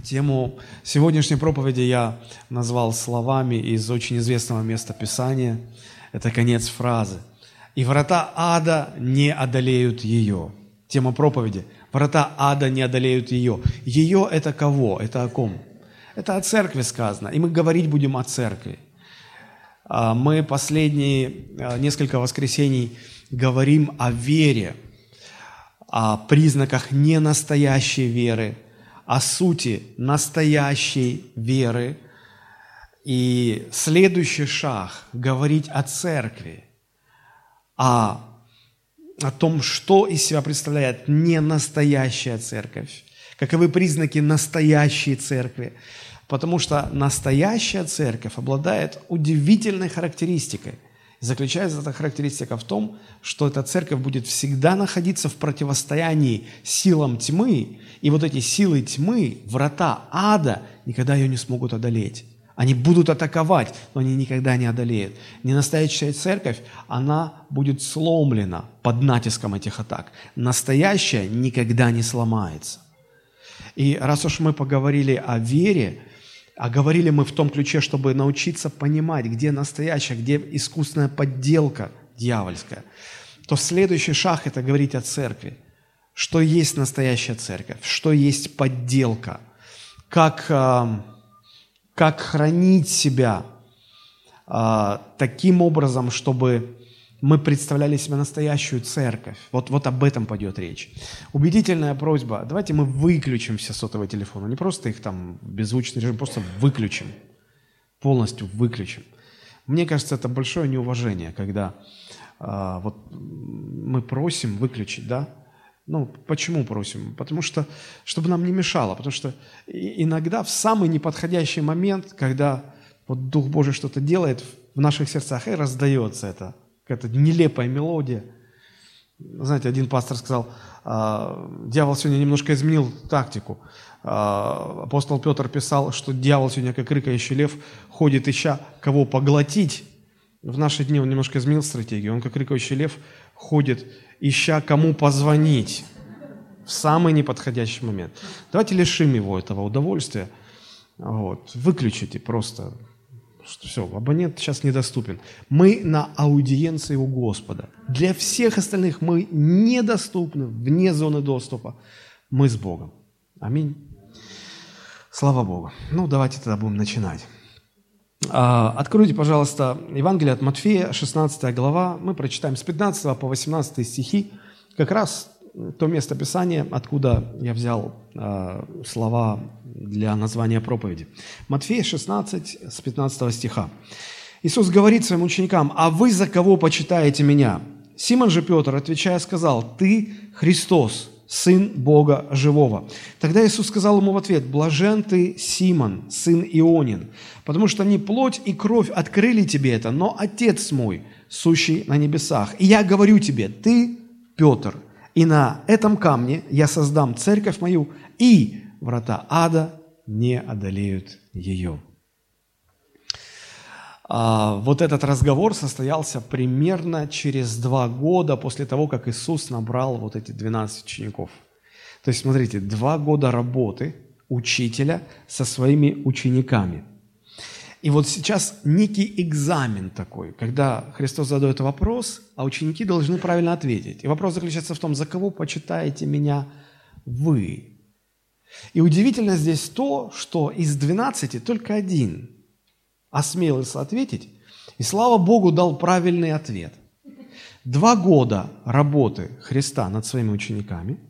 Тему сегодняшней проповеди я назвал словами из очень известного места Писания. Это конец фразы. «И врата ада не одолеют ее». Тема проповеди. «Врата ада не одолеют ее». Ее – это кого? Это о ком? Это о церкви сказано. И мы говорить будем о церкви. А, мы последние а, несколько воскресений говорим о вере, о признаках ненастоящей веры – о сути настоящей веры. И следующий шаг – говорить о церкви, о, о том, что из себя представляет не настоящая церковь, каковы признаки настоящей церкви. Потому что настоящая церковь обладает удивительной характеристикой – Заключается эта характеристика в том, что эта церковь будет всегда находиться в противостоянии силам тьмы, и вот эти силы тьмы, врата ада, никогда ее не смогут одолеть. Они будут атаковать, но они никогда не одолеют. Ненастоящая церковь, она будет сломлена под натиском этих атак. Настоящая никогда не сломается. И раз уж мы поговорили о вере, а говорили мы в том ключе, чтобы научиться понимать, где настоящая, где искусственная подделка дьявольская, то следующий шаг – это говорить о церкви. Что есть настоящая церковь, что есть подделка, как, а, как хранить себя а, таким образом, чтобы мы представляли себе настоящую церковь. Вот, вот об этом пойдет речь. Убедительная просьба. Давайте мы выключим все сотовые телефоны. Не просто их там беззвучный режим, просто выключим. Полностью выключим. Мне кажется, это большое неуважение, когда а, вот мы просим выключить, да? Ну, почему просим? Потому что, чтобы нам не мешало. Потому что иногда в самый неподходящий момент, когда вот Дух Божий что-то делает в наших сердцах, и раздается это какая-то нелепая мелодия. Знаете, один пастор сказал, «А, дьявол сегодня немножко изменил тактику. А, апостол Петр писал, что дьявол сегодня, как рыкающий лев, ходит, ища кого поглотить. В наши дни он немножко изменил стратегию. Он, как рыкающий лев, ходит, ища кому позвонить в самый неподходящий момент. Давайте лишим его этого удовольствия. Вот. Выключите просто что все, абонент сейчас недоступен. Мы на аудиенции у Господа. Для всех остальных мы недоступны, вне зоны доступа. Мы с Богом. Аминь. Слава Богу. Ну, давайте тогда будем начинать. А, откройте, пожалуйста, Евангелие от Матфея, 16 глава. Мы прочитаем с 15 по 18 стихи. Как раз то место Писания, откуда я взял э, слова для названия проповеди. Матфея 16, с 15 стиха. Иисус говорит своим ученикам, «А вы за кого почитаете Меня?» Симон же Петр, отвечая, сказал, «Ты Христос, Сын Бога Живого». Тогда Иисус сказал ему в ответ, «Блажен ты, Симон, сын Ионин, потому что не плоть и кровь открыли тебе это, но Отец мой, сущий на небесах. И я говорю тебе, ты Петр, и на этом камне я создам церковь мою, и врата ада не одолеют ее. А, вот этот разговор состоялся примерно через два года после того, как Иисус набрал вот эти 12 учеников. То есть, смотрите, два года работы учителя со своими учениками – и вот сейчас некий экзамен такой, когда Христос задает вопрос, а ученики должны правильно ответить. И вопрос заключается в том, за кого почитаете меня вы? И удивительно здесь то, что из 12 только один осмелился ответить, и слава Богу дал правильный ответ. Два года работы Христа над своими учениками,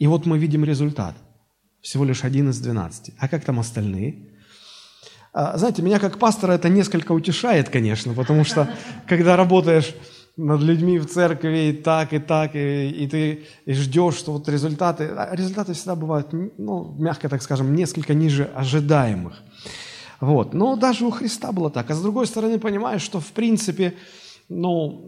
и вот мы видим результат. Всего лишь один из двенадцати. А как там остальные? А, знаете, меня как пастора это несколько утешает, конечно, потому что когда работаешь над людьми в церкви и так, и так, и, и ты и ждешь, что вот результаты, а результаты всегда бывают, ну, мягко так скажем, несколько ниже ожидаемых. Вот. Но даже у Христа было так. А с другой стороны, понимаешь, что в принципе, ну,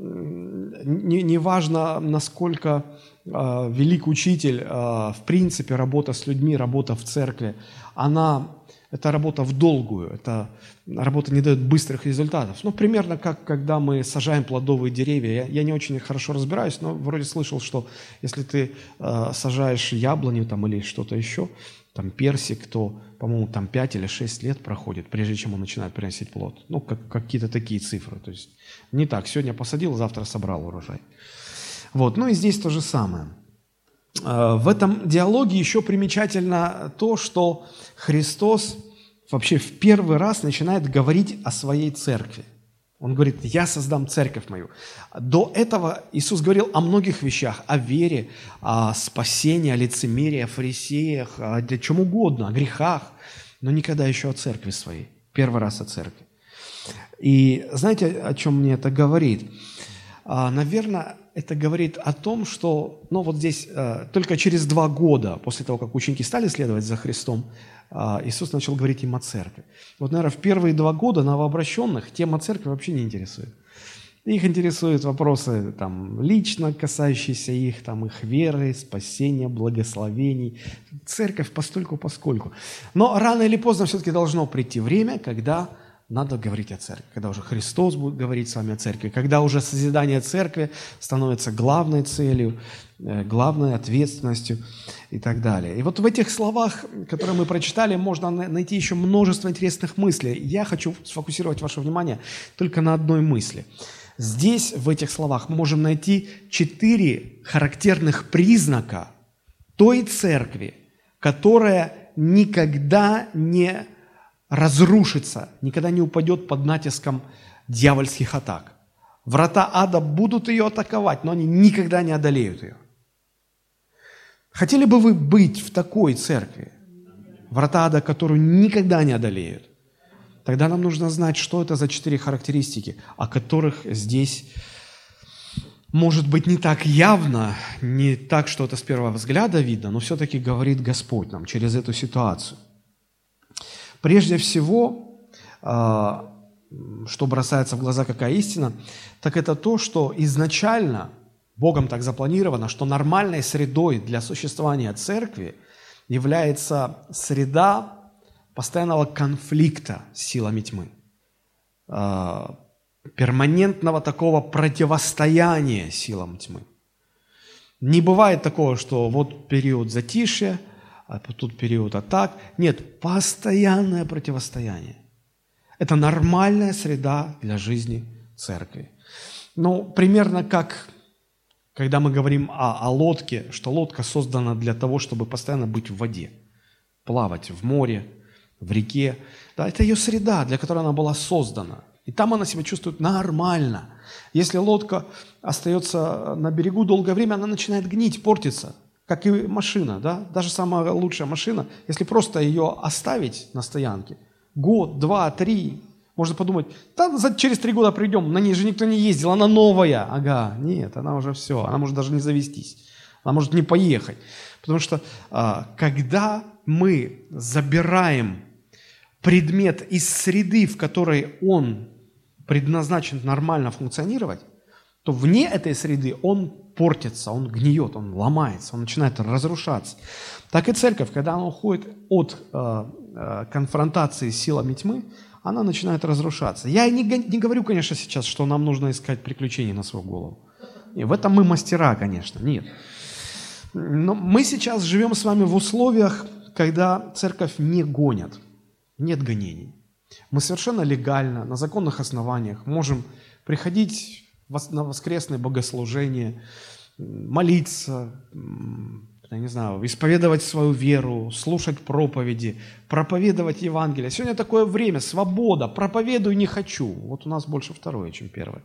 не, не важно, насколько э, велик учитель, э, в принципе, работа с людьми, работа в церкви, она это работа в долгую, это работа не дает быстрых результатов. Ну, примерно как когда мы сажаем плодовые деревья. Я, я не очень хорошо разбираюсь, но вроде слышал, что если ты э, сажаешь яблоню там или что-то еще, там персик, то, по-моему, там 5 или 6 лет проходит, прежде чем он начинает приносить плод. Ну, как, какие-то такие цифры. То есть не так, сегодня посадил, завтра собрал урожай. Вот, ну и здесь то же самое. А, в этом диалоге еще примечательно то, что Христос вообще в первый раз начинает говорить о своей церкви. Он говорит, я создам церковь мою. До этого Иисус говорил о многих вещах, о вере, о спасении, о лицемерии, о фарисеях, о чем угодно, о грехах, но никогда еще о церкви своей. Первый раз о церкви. И знаете, о чем мне это говорит? А, Наверное, это говорит о том, что, ну вот здесь, э, только через два года после того, как ученики стали следовать за Христом, а, Иисус начал говорить им о церкви. Вот, наверное, в первые два года новообращенных тема церкви вообще не интересует. Их интересуют вопросы там, лично касающиеся их, там, их веры, спасения, благословений. Церковь постольку поскольку. Но рано или поздно все-таки должно прийти время, когда надо говорить о церкви, когда уже Христос будет говорить с вами о церкви, когда уже созидание церкви становится главной целью, э, главной ответственностью и так далее. И вот в этих словах, которые мы прочитали, можно найти еще множество интересных мыслей. Я хочу сфокусировать ваше внимание только на одной мысли. Здесь, в этих словах, мы можем найти четыре характерных признака той церкви, которая никогда не разрушится, никогда не упадет под натиском дьявольских атак. Врата ада будут ее атаковать, но они никогда не одолеют ее. Хотели бы вы быть в такой церкви, врата ада, которую никогда не одолеют? Тогда нам нужно знать, что это за четыре характеристики, о которых здесь может быть не так явно, не так, что это с первого взгляда видно, но все-таки говорит Господь нам через эту ситуацию. Прежде всего, а, что бросается в глаза, какая истина, так это то, что изначально Богом так запланировано, что нормальной средой для существования церкви является среда постоянного конфликта с силами тьмы, а, перманентного такого противостояния силам тьмы. Не бывает такого, что вот период затишья – а тут период атак. Нет, постоянное противостояние. Это нормальная среда для жизни церкви. Ну, примерно как, когда мы говорим о, о лодке, что лодка создана для того, чтобы постоянно быть в воде, плавать в море, в реке. Да, это ее среда, для которой она была создана. И там она себя чувствует нормально. Если лодка остается на берегу долгое время, она начинает гнить, портиться – как и машина, да, даже самая лучшая машина, если просто ее оставить на стоянке, год, два, три, можно подумать, да, через три года придем, на ней же никто не ездил, она новая. Ага, нет, она уже все, она может даже не завестись, она может не поехать. Потому что а, когда мы забираем предмет из среды, в которой он предназначен нормально функционировать, то вне этой среды он портится, он гниет, он ломается, он начинает разрушаться. Так и церковь, когда она уходит от э, э, конфронтации с силами тьмы, она начинает разрушаться. Я не, не говорю, конечно, сейчас, что нам нужно искать приключения на свою голову. И в этом мы мастера, конечно, нет. Но мы сейчас живем с вами в условиях, когда церковь не гонят, нет гонений. Мы совершенно легально, на законных основаниях можем приходить на воскресное богослужение, молиться, я не знаю, исповедовать свою веру, слушать проповеди, проповедовать Евангелие. Сегодня такое время, свобода, проповедую не хочу. Вот у нас больше второе, чем первое.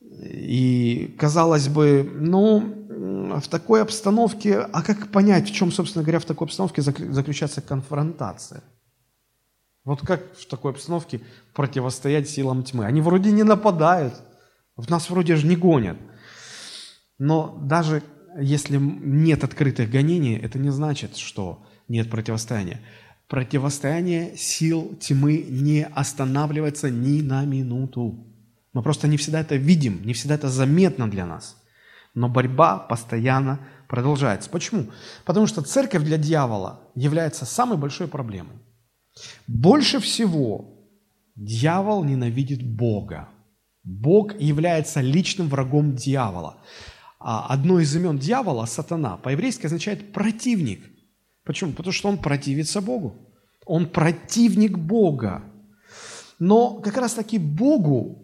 И казалось бы, ну, в такой обстановке, а как понять, в чем, собственно говоря, в такой обстановке заключается конфронтация? Вот как в такой обстановке противостоять силам тьмы? Они вроде не нападают, в нас вроде же не гонят. Но даже если нет открытых гонений, это не значит, что нет противостояния. Противостояние сил тьмы не останавливается ни на минуту. Мы просто не всегда это видим, не всегда это заметно для нас. Но борьба постоянно продолжается. Почему? Потому что церковь для дьявола является самой большой проблемой. Больше всего дьявол ненавидит Бога. Бог является личным врагом дьявола. А одно из имен дьявола, сатана, по-еврейски означает противник. Почему? Потому что он противится Богу. Он противник Бога. Но как раз таки Богу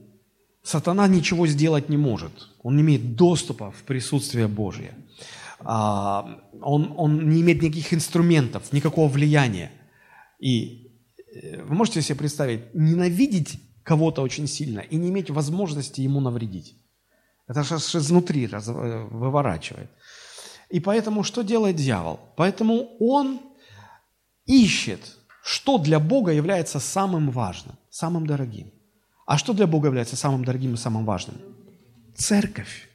сатана ничего сделать не может. Он не имеет доступа в присутствие Божье. А, он, он не имеет никаких инструментов, никакого влияния. И э, вы можете себе представить, ненавидеть кого-то очень сильно и не иметь возможности ему навредить. Это же изнутри раз, э, выворачивает. И поэтому что делает дьявол? Поэтому он ищет, что для Бога является самым важным, самым дорогим. А что для Бога является самым дорогим и самым важным? Церковь.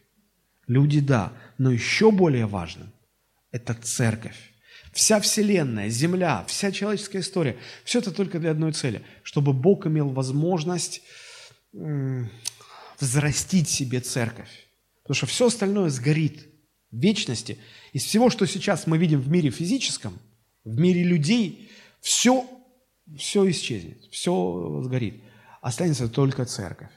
Люди, да, но еще более важным – это церковь. Вся Вселенная, Земля, вся человеческая история – все это только для одной цели – чтобы Бог имел возможность взрастить себе церковь. Потому что все остальное сгорит в вечности. Из всего, что сейчас мы видим в мире физическом, в мире людей, все, все исчезнет, все сгорит. Останется только церковь.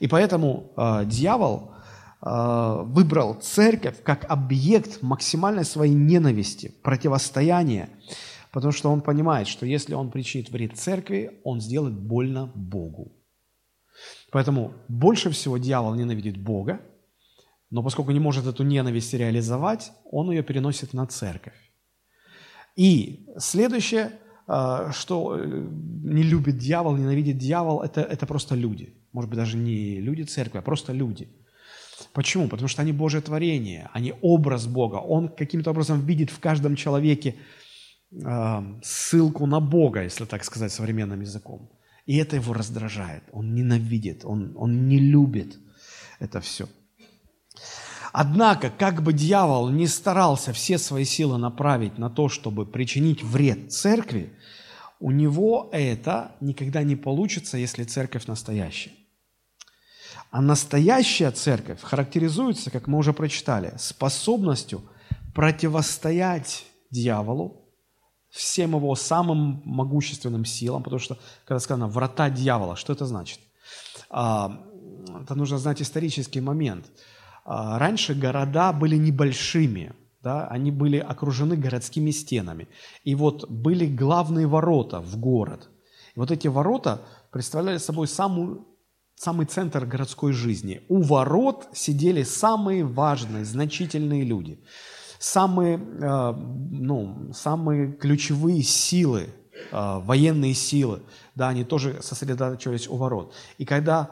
И поэтому э, дьявол выбрал церковь как объект максимальной своей ненависти, противостояния, потому что он понимает, что если он причинит вред церкви, он сделает больно Богу. Поэтому больше всего дьявол ненавидит Бога, но поскольку не может эту ненависть реализовать, он ее переносит на церковь. И следующее, а, что э, не любит дьявол, ненавидит дьявол, это, это просто люди. Может быть, даже не люди церкви, а просто люди. Почему? Потому что они Божье творение, они образ Бога. Он каким-то образом видит в каждом человеке э, ссылку на Бога, если так сказать современным языком. И это его раздражает. Он ненавидит, он, он не любит это все. Однако, как бы дьявол не старался все свои силы направить на то, чтобы причинить вред церкви, у него это никогда не получится, если церковь настоящая. А настоящая церковь характеризуется, как мы уже прочитали, способностью противостоять дьяволу, всем его самым могущественным силам, потому что, когда сказано «врата дьявола», что это значит? А, это нужно знать исторический момент. А, раньше города были небольшими, да, они были окружены городскими стенами. И вот были главные ворота в город. И вот эти ворота представляли собой самую, самый центр городской жизни. У ворот сидели самые важные, значительные люди – самые, э, ну, самые ключевые силы, э, военные силы, да, они тоже сосредоточились у ворот. И когда,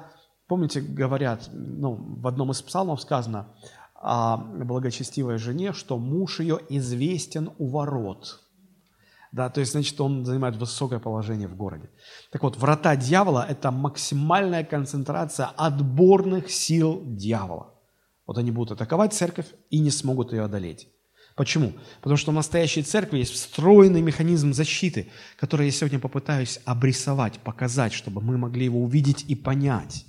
помните, говорят, ну, в одном из псалмов сказано о благочестивой жене, что муж ее известен у ворот. Да, то есть, значит, он занимает высокое положение в городе. Так вот, врата дьявола – это максимальная концентрация отборных сил дьявола. Вот они будут атаковать церковь и не смогут ее одолеть. Почему? Потому что в настоящей церкви есть встроенный механизм защиты, который я сегодня попытаюсь обрисовать, показать, чтобы мы могли его увидеть и понять.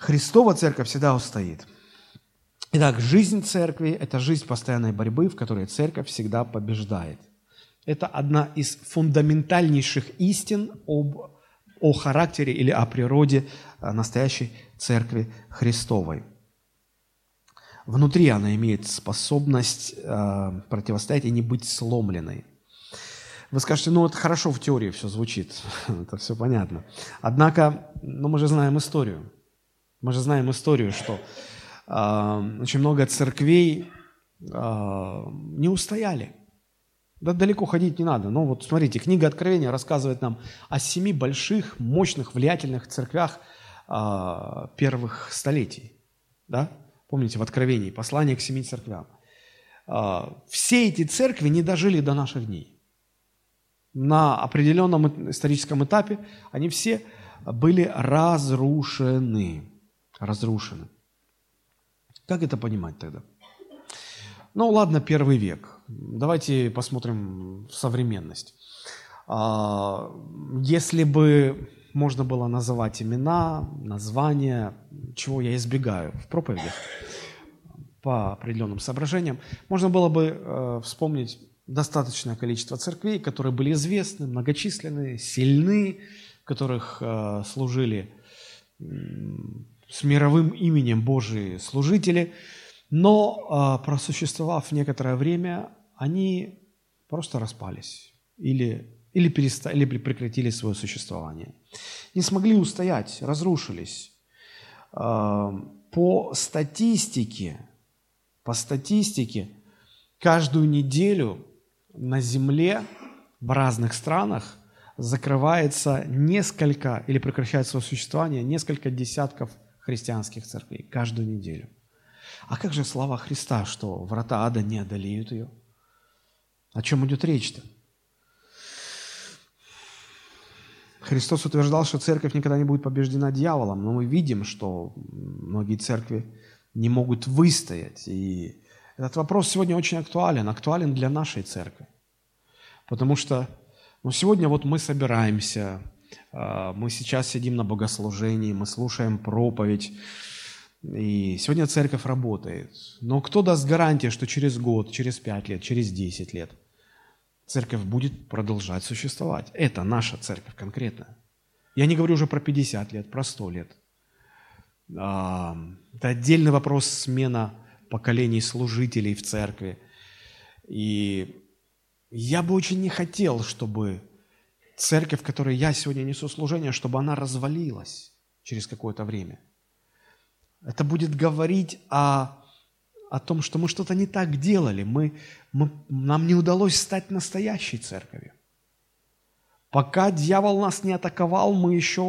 Христова церковь всегда устоит. Итак, жизнь церкви – это жизнь постоянной борьбы, в которой церковь всегда побеждает. Это одна из фундаментальнейших истин об, о характере или о природе настоящей церкви Христовой – внутри она имеет способность э, противостоять и не быть сломленной. Вы скажете, ну это хорошо в теории все звучит, это все понятно. Однако, ну мы же знаем историю. Мы же знаем историю, что э, очень много церквей э, не устояли. Да далеко ходить не надо. Но вот смотрите, книга Откровения рассказывает нам о семи больших, мощных, влиятельных церквях э, первых столетий. Да? Помните, в Откровении, послание к семи церквям. А, все эти церкви не дожили до наших дней. На определенном историческом этапе они все были разрушены. Разрушены. Как это понимать тогда? Ну ладно, первый век. Давайте посмотрим в современность. А, если бы можно было называть имена, названия, чего я избегаю в проповедях по определенным соображениям. Можно было бы э, вспомнить достаточное количество церквей, которые были известны, многочисленные, сильны, которых э, служили с мировым именем Божьи служители, но э, просуществовав некоторое время, они просто распались или, или, переста, или прекратили свое существование. Не смогли устоять, разрушились. А, по статистике, по статистике, каждую неделю на Земле в разных странах закрывается несколько или прекращает свое существование несколько десятков христианских церквей каждую неделю. А как же слова Христа, что врата ада не одолеют ее? О чем идет речь-то? Христос утверждал, что церковь никогда не будет побеждена дьяволом, но мы видим, что многие церкви не могут выстоять. И этот вопрос сегодня очень актуален, актуален для нашей церкви. Потому что ну, сегодня вот мы собираемся, а, мы сейчас сидим на богослужении, мы слушаем проповедь, и сегодня церковь работает. Но кто даст гарантию, что через год, через пять лет, через десять лет – церковь будет продолжать существовать. Это наша церковь конкретно. Я не говорю уже про 50 лет, про 100 лет. А, это отдельный вопрос смена поколений служителей в церкви. И я бы очень не хотел, чтобы церковь, которой я сегодня несу служение, чтобы она развалилась через какое-то время. Это будет говорить о о том, что мы что-то не так делали, мы, мы, нам не удалось стать настоящей церковью. Пока дьявол нас не атаковал, мы еще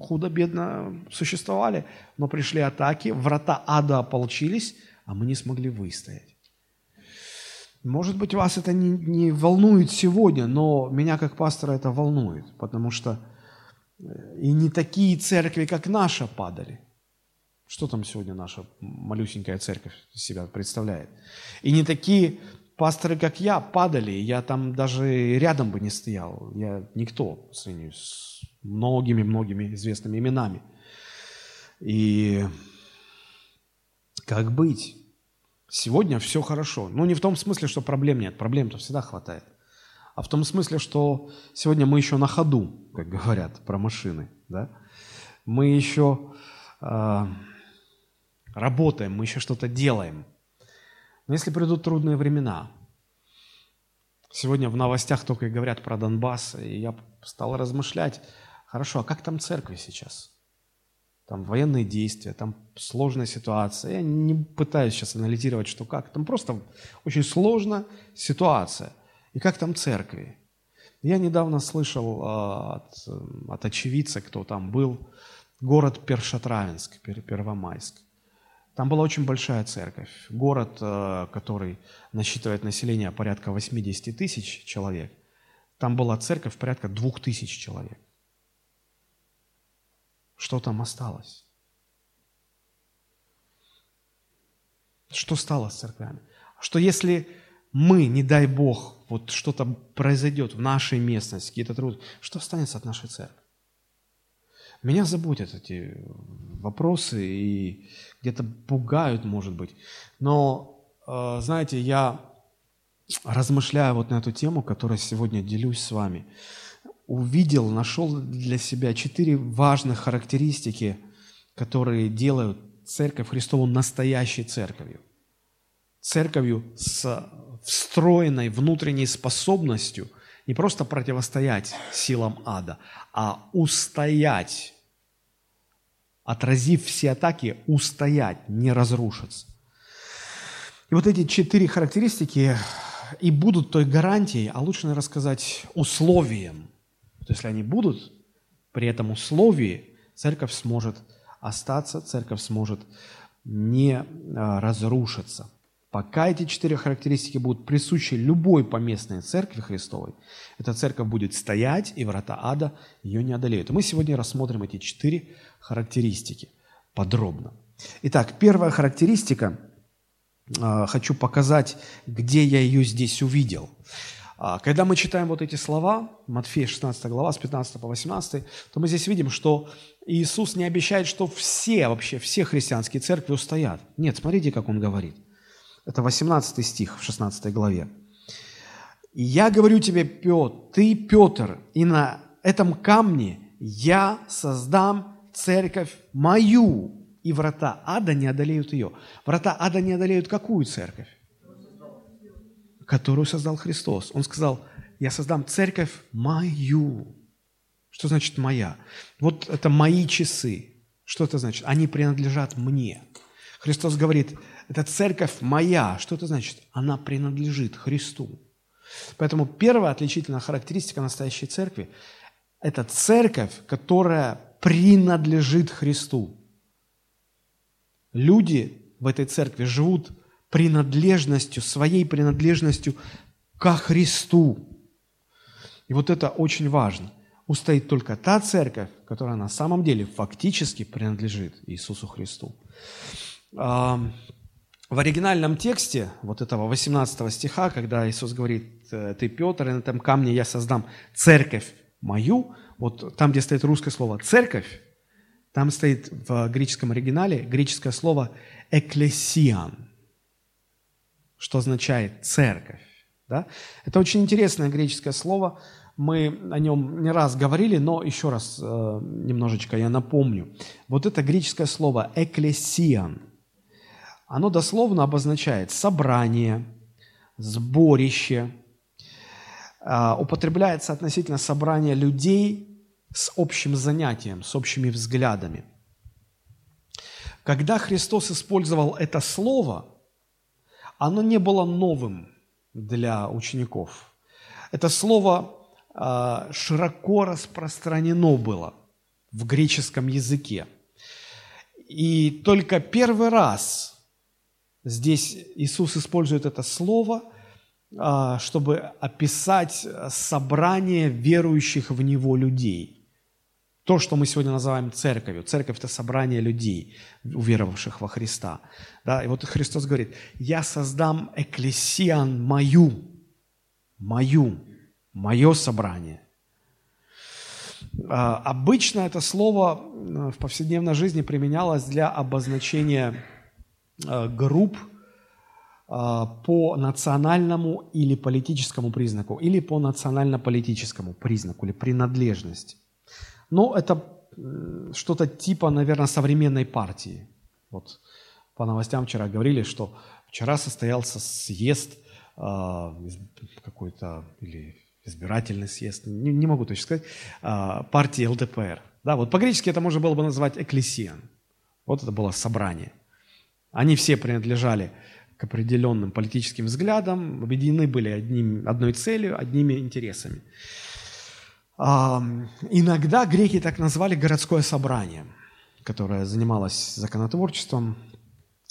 худо-бедно существовали, но пришли атаки, врата ада ополчились, а мы не смогли выстоять. Может быть, вас это не, не волнует сегодня, но меня как пастора это волнует, потому что э, и не такие церкви, как наша, падали – что там сегодня наша малюсенькая церковь себя представляет? И не такие пасторы, как я, падали. Я там даже рядом бы не стоял. Я никто по сравнению с многими-многими известными именами. И как быть? Сегодня все хорошо. Ну, не в том смысле, что проблем нет. Проблем-то всегда хватает. А в том смысле, что сегодня мы еще на ходу, как говорят про машины. Да? Мы еще... Э, работаем, мы еще что-то делаем. Но если придут трудные времена, сегодня в новостях только и говорят про Донбасс, и я стал размышлять, хорошо, а как там церкви сейчас? Там военные действия, там сложная ситуация. Я не пытаюсь сейчас анализировать, что как. Там просто очень сложная ситуация. И как там церкви? Я недавно слышал э, от, от очевидца, кто там был, город Першотравенск, Первомайск. Там была очень большая церковь. Город, э, который насчитывает население порядка 80 тысяч человек. Там была церковь порядка двух тысяч человек. Что там осталось? Что стало с церквями? Что если мы, не дай Бог, вот что-то произойдет в нашей местности, какие-то труды, что останется от нашей церкви? Меня заботят эти вопросы и где-то пугают, может быть. Но, э, знаете, я размышляя вот на эту тему, которую сегодня делюсь с вами, увидел, нашел для себя четыре важных характеристики, которые делают Церковь Христову настоящей церковью. Церковью с встроенной внутренней способностью – не просто противостоять силам ада, а устоять, отразив все атаки, устоять, не разрушиться. И вот эти четыре характеристики и будут той гарантией, а лучше, наверное, сказать, условием. Есть, если они будут, при этом условии церковь сможет остаться, церковь сможет не а, разрушиться. Пока эти четыре характеристики будут присущи любой поместной церкви Христовой, эта церковь будет стоять, и врата ада ее не одолеют. И мы сегодня рассмотрим эти четыре характеристики подробно. Итак, первая характеристика, а, хочу показать, где я ее здесь увидел. А, когда мы читаем вот эти слова, Матфея 16 глава, с 15 по 18, то мы здесь видим, что Иисус не обещает, что все, вообще все христианские церкви устоят. Нет, смотрите, как Он говорит – это 18 стих в 16 главе. «И я говорю тебе, Петр, ты Петр, и на этом камне я создам церковь мою, и врата ада не одолеют ее». Врата ада не одолеют какую церковь? которую создал Христос. Он сказал, я создам церковь мою. Что значит моя? Вот это мои часы. Что это значит? Они принадлежат мне. Христос говорит, это церковь моя. Что это значит? Она принадлежит Христу. Поэтому первая отличительная характеристика настоящей церкви – это церковь, которая принадлежит Христу. Люди в этой церкви живут принадлежностью, своей принадлежностью ко Христу. И вот это очень важно. Устоит только та церковь, которая на самом деле фактически принадлежит Иисусу Христу. В оригинальном тексте вот этого 18 стиха, когда Иисус говорит, «Э, ты Петр, и на этом камне я создам церковь мою, вот там, где стоит русское слово «церковь», там стоит в греческом оригинале греческое слово «экклесиан», что означает «церковь». Да? Это очень интересное греческое слово, мы о нем не раз говорили, но еще раз э, немножечко я напомню. Вот это греческое слово «экклесиан», оно дословно обозначает собрание, сборище, а, употребляется относительно собрания людей с общим занятием, с общими взглядами. Когда Христос использовал это слово, оно не было новым для учеников. Это слово а, широко распространено было в греческом языке. И только первый раз Здесь Иисус использует это слово, а, чтобы описать собрание верующих в Него людей. То, что мы сегодня называем церковью. Церковь – это собрание людей, уверовавших во Христа. Да? И вот Христос говорит, «Я создам экклесиан мою, мою, мое собрание». А, обычно это слово в повседневной жизни применялось для обозначения Э, групп э, по национальному или политическому признаку, или по национально-политическому признаку, или принадлежности. Но это что-то типа, наверное, современной партии. Вот по новостям вчера говорили, что вчера состоялся съезд э, какой-то, или избирательный съезд, не, не могу точно сказать, партии ЛДПР. Да, вот по-гречески это можно было бы назвать экклесиан. Вот это было собрание. Они все принадлежали к определенным политическим взглядам, объединены были одним, одной целью, одними интересами. Иногда греки так назвали городское собрание, которое занималось законотворчеством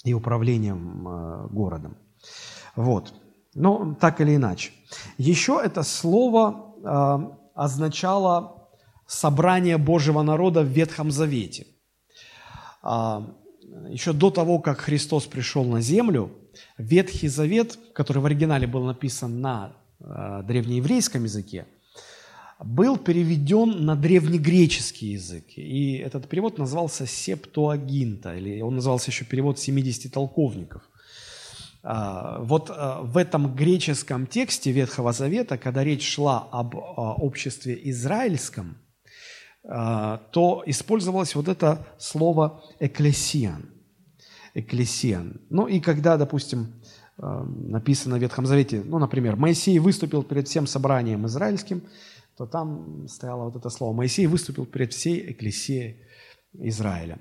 и управлением э, городом. Вот. Но так или иначе. Еще это слово э, означало собрание Божьего народа в Ветхом Завете еще до того, как Христос пришел на землю, Ветхий Завет, который в оригинале был написан на э, древнееврейском языке, был переведен на древнегреческий язык. И этот перевод назывался Септуагинта, или он назывался еще перевод 70 толковников. А, вот э, в этом греческом тексте Ветхого Завета, когда речь шла об э, обществе израильском – а, то использовалось вот это слово «экклесиан». «Экклесиан». Ну и когда, допустим, а, написано в Ветхом Завете, ну, например, Моисей выступил перед всем собранием израильским, то там стояло вот это слово. Моисей выступил перед всей экклесией Израиля.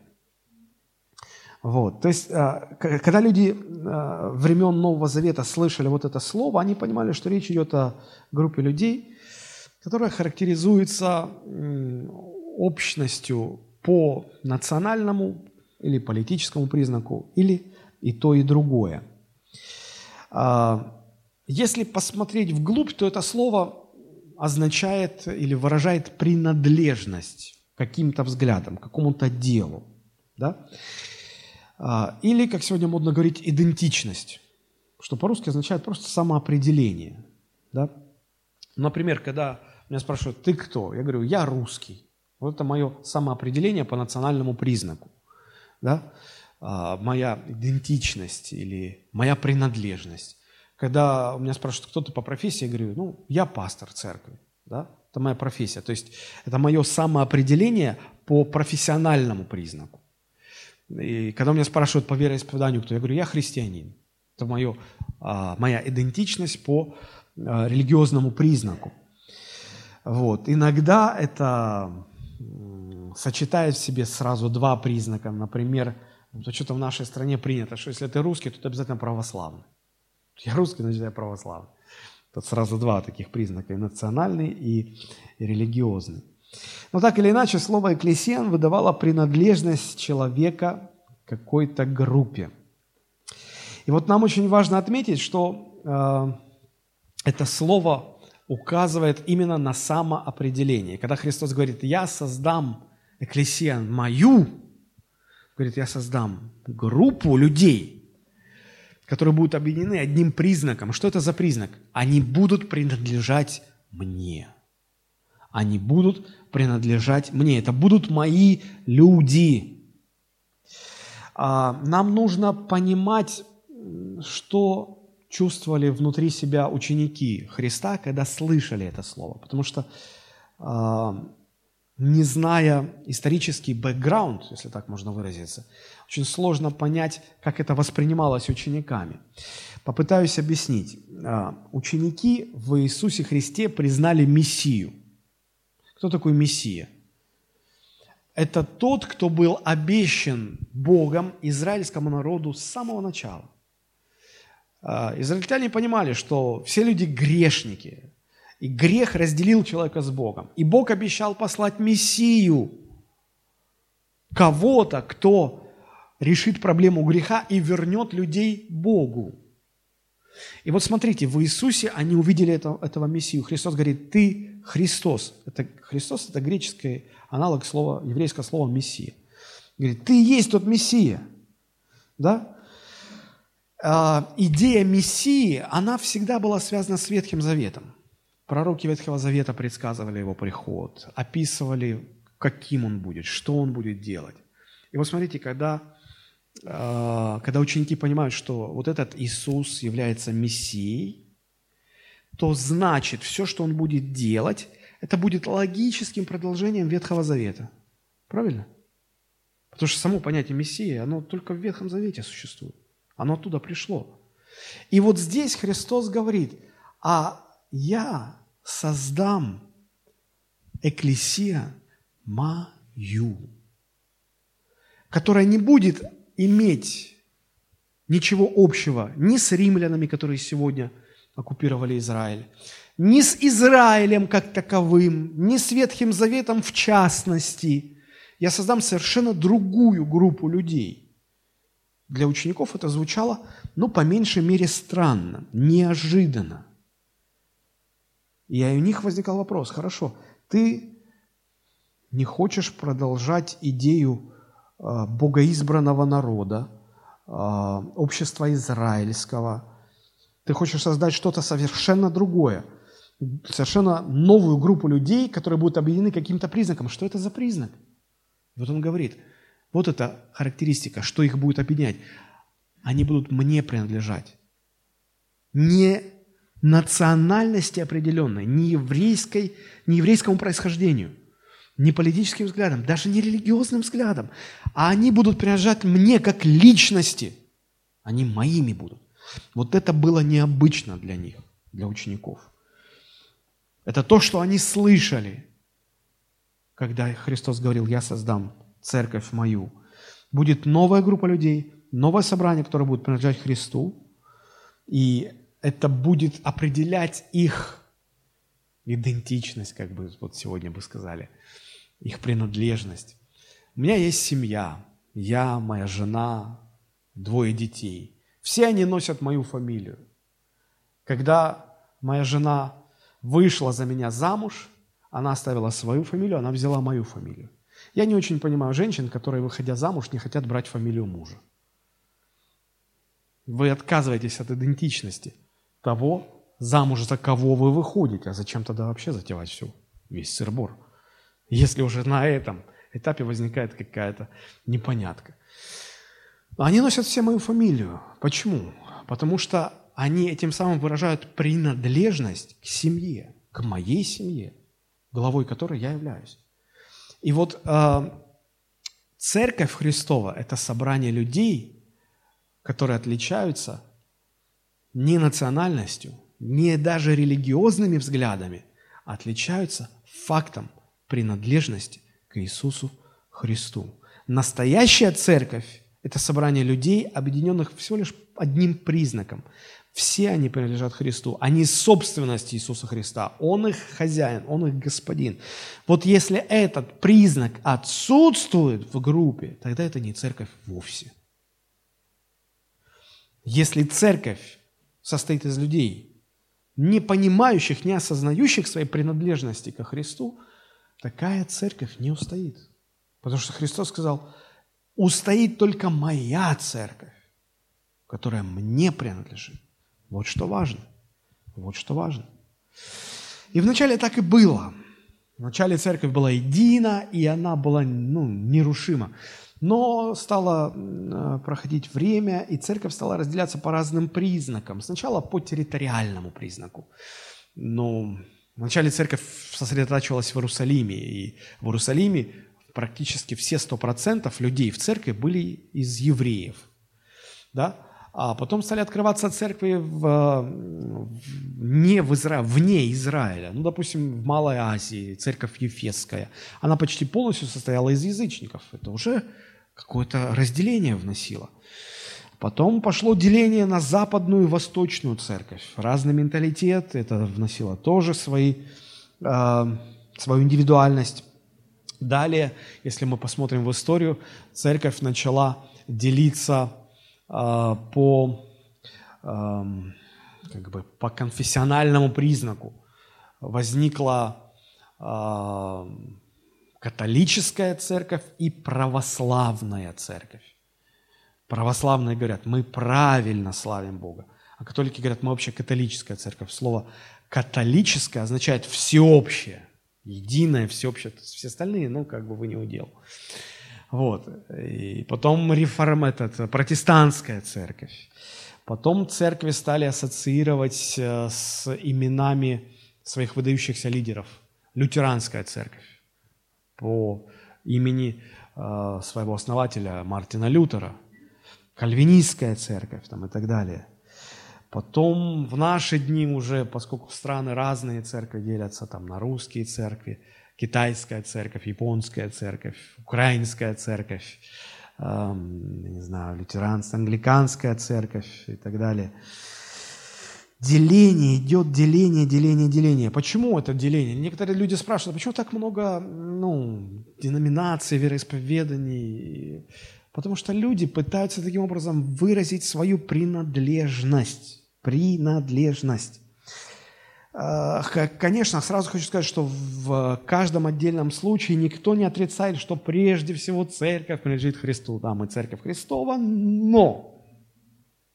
Вот. То есть, а, когда люди времен Нового Завета слышали вот это слово, они понимали, что речь идет о группе людей, которая характеризуется общностью по национальному или политическому признаку, или и то, и другое. А, если посмотреть вглубь, то это слово означает или выражает принадлежность каким-то взглядам, какому-то делу. Да? А, или, как сегодня модно говорить, идентичность, что по-русски означает просто самоопределение. Да? Например, когда меня спрашивают, ты кто? Я говорю, я русский. Вот это мое самоопределение по национальному признаку. Да? А, моя идентичность или моя принадлежность. Когда у меня спрашивают, кто ты по профессии, я говорю, ну, я пастор церкви. Да? Это моя профессия. То есть это мое самоопределение по профессиональному признаку. И когда меня спрашивают по вероисповеданию, кто, я говорю, я христианин. Это мое, а, моя идентичность по а, религиозному признаку. Вот. Иногда это сочетает в себе сразу два признака. Например, то что-то в нашей стране принято, что если ты русский, то ты обязательно православный. Я русский, значит я православный. Тут сразу два таких признака, и национальный, и, религиозный. Но так или иначе, слово «экклесиан» выдавало принадлежность человека какой-то группе. И вот нам очень важно отметить, что э, это слово указывает именно на самоопределение. Когда Христос говорит «я создам экклесиан мою», говорит «я создам группу людей», которые будут объединены одним признаком. Что это за признак? Они будут принадлежать мне. Они будут принадлежать мне. Это будут мои люди. А, нам нужно понимать, что чувствовали внутри себя ученики Христа, когда слышали это слово. Потому что а, не зная исторический бэкграунд, если так можно выразиться, очень сложно понять, как это воспринималось учениками. Попытаюсь объяснить. А, ученики в Иисусе Христе признали Мессию. Кто такой Мессия? Это тот, кто был обещан Богом израильскому народу с самого начала. А, израильтяне понимали, что все люди грешники, и грех разделил человека с Богом. И Бог обещал послать Мессию, кого-то, кто решит проблему греха и вернет людей Богу. И вот смотрите, в Иисусе они увидели это, этого Мессию. Христос говорит, ты Христос. Это, Христос – это греческий аналог слова, еврейского слова «мессия». Говорит, ты есть тот Мессия. Да? А, идея Мессии, она всегда была связана с Ветхим Заветом. Пророки Ветхого Завета предсказывали его приход, описывали, каким он будет, что он будет делать. И вот смотрите, когда, когда ученики понимают, что вот этот Иисус является Мессией, то значит, все, что он будет делать, это будет логическим продолжением Ветхого Завета. Правильно? Потому что само понятие Мессии, оно только в Ветхом Завете существует. Оно оттуда пришло. И вот здесь Христос говорит, а я создам экклесия мою, которая не будет иметь ничего общего ни с римлянами, которые сегодня оккупировали Израиль, ни с Израилем как таковым, ни с Ветхим Заветом в частности. Я создам совершенно другую группу людей. Для учеников это звучало, ну, по меньшей мере, странно, неожиданно. И у них возникал вопрос, хорошо, ты не хочешь продолжать идею богоизбранного народа, э, общества израильского, ты хочешь создать что-то совершенно другое, совершенно новую группу людей, которые будут объединены каким-то признаком. Что это за признак? Вот он говорит, вот эта характеристика, что их будет объединять. Они будут мне принадлежать. Не национальности определенной, не, еврейской, не еврейскому происхождению, не политическим взглядом, даже не религиозным взглядом, а они будут принадлежать мне как личности. Они моими будут. Вот это было необычно для них, для учеников. Это то, что они слышали, когда Христос говорил, я создам церковь мою. Будет новая группа людей, новое собрание, которое будет принадлежать Христу. И это будет определять их идентичность, как бы вот сегодня бы сказали, их принадлежность. У меня есть семья, я, моя жена, двое детей. Все они носят мою фамилию. Когда моя жена вышла за меня замуж, она оставила свою фамилию, она взяла мою фамилию. Я не очень понимаю женщин, которые, выходя замуж, не хотят брать фамилию мужа. Вы отказываетесь от идентичности – того, замуж за кого вы выходите, а зачем тогда вообще затевать все, весь сырбор, если уже на этом этапе возникает какая-то непонятка. Они носят все мою фамилию. Почему? Потому что они этим самым выражают принадлежность к семье, к моей семье, главой которой я являюсь. И вот э, церковь Христова – это собрание людей, которые отличаются ни национальностью, ни даже религиозными взглядами, отличаются фактом принадлежности к Иисусу Христу. Настоящая церковь – это собрание людей, объединенных всего лишь одним признаком. Все они принадлежат Христу. Они собственность Иисуса Христа. Он их хозяин, он их господин. Вот если этот признак отсутствует в группе, тогда это не церковь вовсе. Если церковь состоит из людей, не понимающих, не осознающих своей принадлежности ко Христу, такая церковь не устоит. Потому что Христос сказал, устоит только моя церковь, которая мне принадлежит. Вот что важно. Вот что важно. И вначале так и было. Вначале церковь была едина, и она была ну, нерушима. Но стало э, проходить время, и церковь стала разделяться по разным признакам. Сначала по территориальному признаку. Но вначале церковь сосредотачивалась в Иерусалиме, и в Иерусалиме практически все сто процентов людей в церкви были из евреев. Да? А потом стали открываться церкви в, не в Изра... вне Израиля. Ну, допустим, в Малой Азии, церковь Ефесская. Она почти полностью состояла из язычников. Это уже какое-то разделение вносило. Потом пошло деление на западную и восточную церковь. Разный менталитет, это вносило тоже свои, э, свою индивидуальность. Далее, если мы посмотрим в историю, церковь начала делиться э, по, э, как бы, по конфессиональному признаку. Возникла э, католическая церковь и православная церковь. Православные говорят, мы правильно славим Бога. А католики говорят, мы вообще католическая церковь. Слово католическое означает всеобщее, единое, всеобщее. Все остальные, ну, как бы вы не удел. Вот. И потом реформ, этот, протестантская церковь. Потом церкви стали ассоциировать э, с именами своих выдающихся лидеров. Лютеранская церковь по имени э, своего основателя Мартина Лютера, кальвинистская церковь там, и так далее. Потом в наши дни уже, поскольку страны разные, церкви делятся там на русские церкви, китайская церковь, японская церковь, украинская церковь, э, не знаю, лютеранская, англиканская церковь и так далее – деление, идет деление, деление, деление. Почему это деление? Некоторые люди спрашивают, почему так много ну, деноминаций, вероисповеданий? Потому что люди пытаются таким образом выразить свою принадлежность. Принадлежность. А, конечно, сразу хочу сказать, что в каждом отдельном случае никто не отрицает, что прежде всего церковь принадлежит Христу. Да, мы церковь Христова, но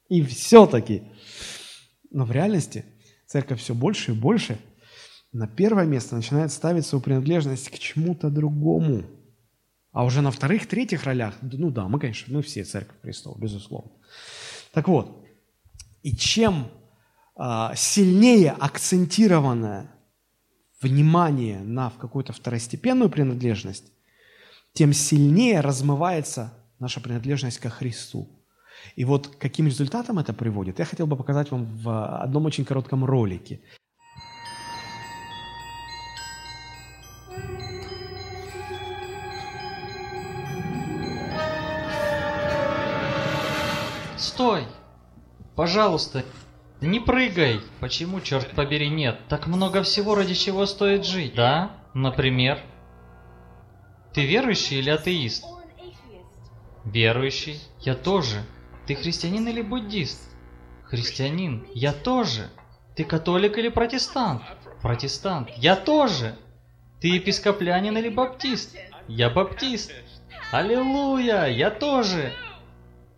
и все-таки но в реальности церковь все больше и больше на первое место начинает ставить свою принадлежность к чему-то другому. А уже на вторых, третьих ролях, ну да, мы, конечно, мы все церковь Христова, безусловно. Так вот, и чем а, сильнее акцентированное внимание на какую-то второстепенную принадлежность, тем сильнее размывается наша принадлежность ко Христу. И вот каким результатом это приводит, я хотел бы показать вам в одном очень коротком ролике. Стой! Пожалуйста, не прыгай! Почему, черт побери, нет? Так много всего, ради чего стоит жить. Да? Например? Ты верующий или атеист? Верующий. Я тоже. Ты христианин или буддист? Христианин. Я тоже. Ты католик или протестант? Протестант. Я тоже. Ты епископлянин или баптист? Я баптист. Аллилуйя, я тоже.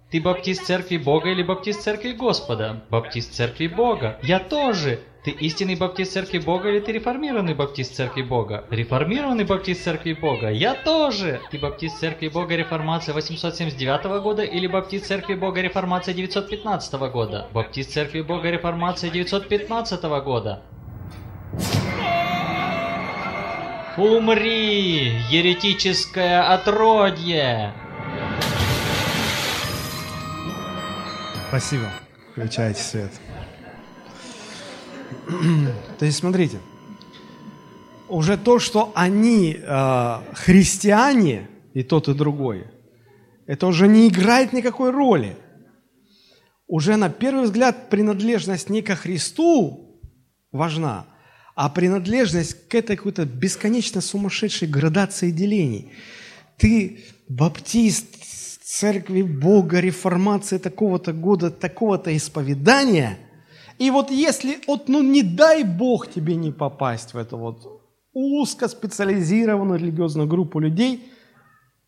Ты баптист церкви Бога или баптист церкви Господа? Баптист церкви Бога. Я тоже. Ты истинный баптист церкви Бога или ты реформированный баптист церкви Бога? Реформированный баптист церкви Бога. Я тоже. Ты баптист церкви Бога реформация 879 года или баптист церкви Бога реформация 915 года? Баптист церкви Бога реформация 915 года. Умри, еретическое отродье! Спасибо. Включайте свет. То есть, смотрите, уже то, что они э, христиане, и тот, и другой, это уже не играет никакой роли. Уже на первый взгляд принадлежность не ко Христу важна, а принадлежность к этой какой-то бесконечно сумасшедшей градации делений. Ты баптист, церкви Бога, реформации такого-то года, такого-то исповедания. И вот если, вот, ну не дай Бог тебе не попасть в эту вот узкоспециализированную религиозную группу людей,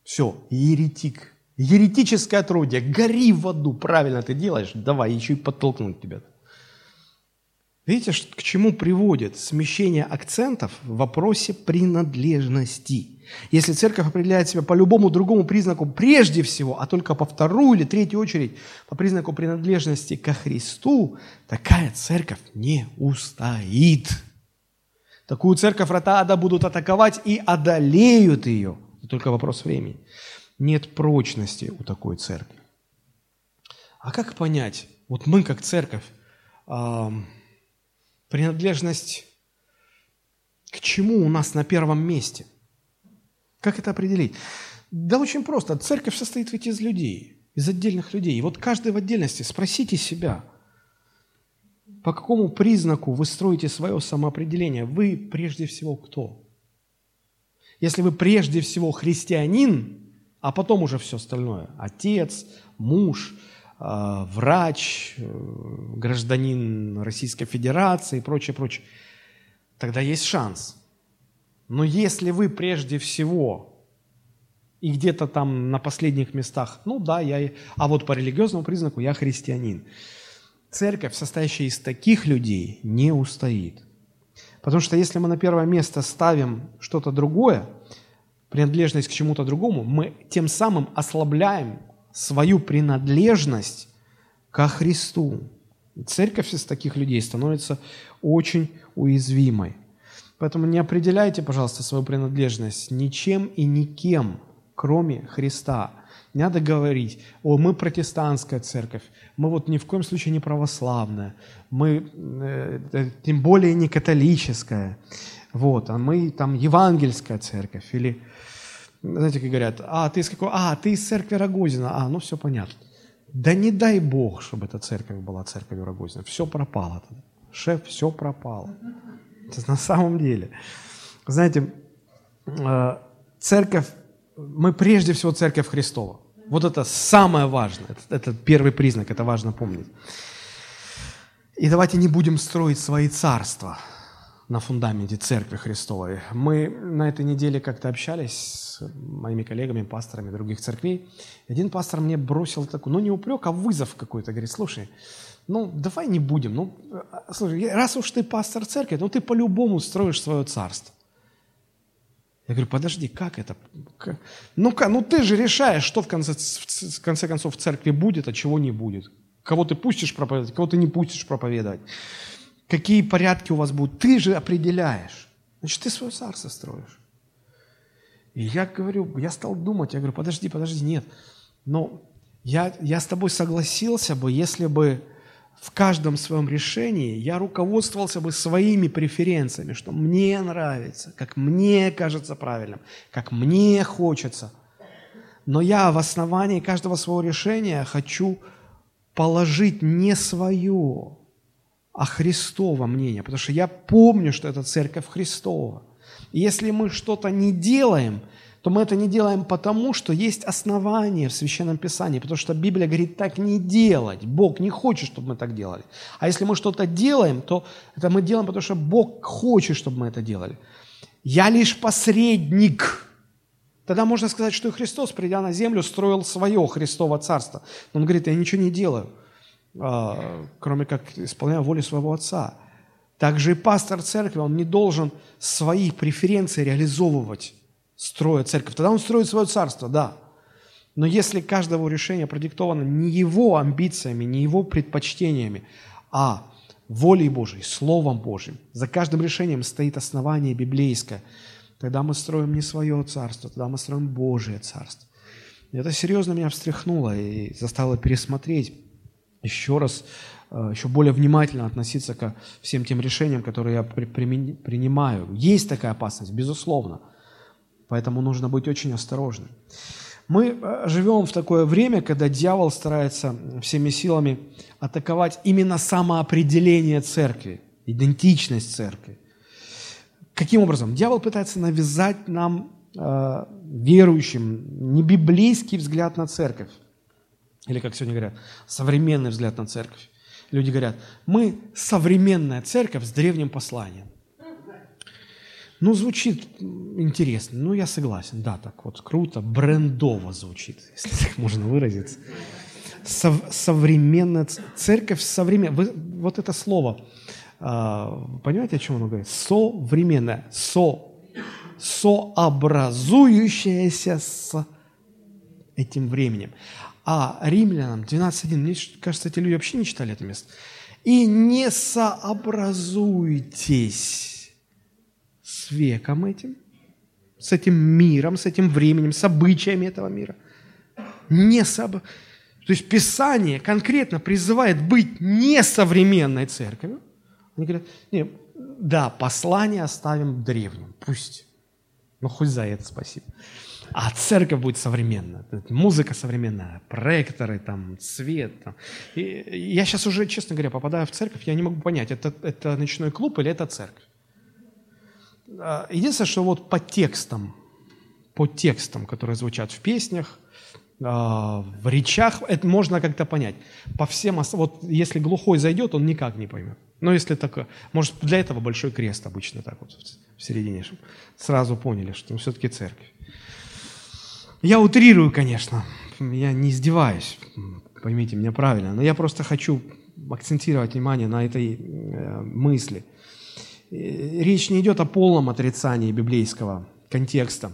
все, еретик, еретическое отродье, гори в аду, правильно ты делаешь, давай, еще и подтолкнуть тебя. Видите, к чему приводит смещение акцентов в вопросе принадлежности? Если церковь определяет себя по любому другому признаку прежде всего, а только по вторую или третью очередь по признаку принадлежности ко Христу, такая церковь не устоит. Такую церковь врата ада будут атаковать и одолеют ее. Это только вопрос времени. Нет прочности у такой церкви. А как понять, вот мы как церковь, принадлежность к чему у нас на первом месте – как это определить? Да очень просто. Церковь состоит ведь из людей, из отдельных людей. И вот каждый в отдельности спросите себя, по какому признаку вы строите свое самоопределение? Вы прежде всего кто? Если вы прежде всего христианин, а потом уже все остальное, отец, муж, врач, э, гражданин Российской Федерации и прочее, прочее, тогда есть шанс – но если вы прежде всего и где-то там на последних местах, ну да, я, а вот по религиозному признаку я христианин. Церковь, состоящая из таких людей, не устоит. Потому что если мы на первое место ставим что-то другое, принадлежность к чему-то другому, мы тем самым ослабляем свою принадлежность ко Христу. Церковь из таких людей становится очень уязвимой. Поэтому не определяйте, пожалуйста, свою принадлежность ничем и никем, кроме Христа. Не надо говорить, о, мы протестантская церковь, мы вот ни в коем случае не православная, мы э, э, тем более не католическая, вот, а мы там евангельская церковь, или, знаете, как говорят, а, ты из какой, а, ты из церкви Рогозина, а, ну все понятно. Да не дай Бог, чтобы эта церковь была церковью Рогозина, все пропало. Шеф, все пропало. На самом деле. Знаете, э, церковь, мы прежде всего церковь Христова. Вот это самое важное. Это, это первый признак, это важно помнить. И давайте не будем строить свои царства на фундаменте Церкви Христовой. Мы на этой неделе как-то общались с моими коллегами, пасторами других церквей. Один пастор мне бросил такой, ну не упрек, а вызов какой-то. Говорит, слушай, ну, давай не будем. Ну, слушай, раз уж ты пастор церкви, ну, ты по-любому строишь свое царство. Я говорю, подожди, как это? Ну-ка, ну ты же решаешь, что в конце, в конце концов в церкви будет, а чего не будет. Кого ты пустишь проповедовать, кого ты не пустишь проповедовать. Какие порядки у вас будут. Ты же определяешь. Значит, ты свое царство строишь. И я говорю, я стал думать, я говорю, подожди, подожди, нет. Но я, я с тобой согласился бы, если бы в каждом своем решении я руководствовался бы своими преференциями, что мне нравится, как мне кажется правильным, как мне хочется. Но я в основании каждого своего решения хочу положить не свое, а Христово мнение, потому что я помню, что это церковь Христова. И если мы что-то не делаем – то мы это не делаем потому, что есть основания в Священном Писании, потому что Библия говорит так не делать. Бог не хочет, чтобы мы так делали. А если мы что-то делаем, то это мы делаем, потому что Бог хочет, чтобы мы это делали. Я лишь посредник. Тогда можно сказать, что и Христос, придя на землю, строил свое Христово царство. Но он говорит, я ничего не делаю, кроме как исполняю волю своего Отца. Также и пастор церкви, он не должен свои преференции реализовывать строя церковь. Тогда он строит свое царство, да. Но если каждое его решение продиктовано не его амбициями, не его предпочтениями, а волей Божией, Словом Божьим, за каждым решением стоит основание библейское, тогда мы строим не свое царство, тогда мы строим Божие царство. Это серьезно меня встряхнуло и заставило пересмотреть еще раз, э, еще более внимательно относиться ко всем тем решениям, которые я при- примен- принимаю. Есть такая опасность, безусловно. Поэтому нужно быть очень осторожным. Мы э, живем в такое время, когда дьявол старается всеми силами атаковать именно самоопределение церкви, идентичность церкви. Каким образом? Дьявол пытается навязать нам, э, верующим, не библейский взгляд на церковь. Или, как сегодня говорят, современный взгляд на церковь. Люди говорят, мы современная церковь с древним посланием. Ну, звучит интересно. Ну, я согласен. Да, так вот круто, брендово звучит, если так можно выразиться. Сов, современная церковь, современная. Вы, вот это слово, а, понимаете, о чем оно говорит? Современная, со, сообразующаяся с этим временем. А римлянам 12.1, мне кажется, эти люди вообще не читали это место. И не сообразуйтесь с веком этим, с этим миром, с этим временем, с обычаями этого мира. Не соб... То есть Писание конкретно призывает быть несовременной церковью. Они говорят, не, да, послание оставим древним, пусть. Ну, хоть за это спасибо. А церковь будет современная. Музыка современная, проекторы, там, цвет. Там. И я сейчас уже, честно говоря, попадаю в церковь, я не могу понять, это, это ночной клуб или это церковь. Единственное, что вот по текстам, по текстам, которые звучат в песнях, в речах, это можно как-то понять. По всем, вот если глухой зайдет, он никак не поймет. Но если так, может, для этого большой крест обычно так вот в середине, сразу поняли, что ну, все-таки церковь. Я утрирую, конечно, я не издеваюсь, поймите меня правильно, но я просто хочу акцентировать внимание на этой э, мысли. Речь не идет о полном отрицании библейского контекста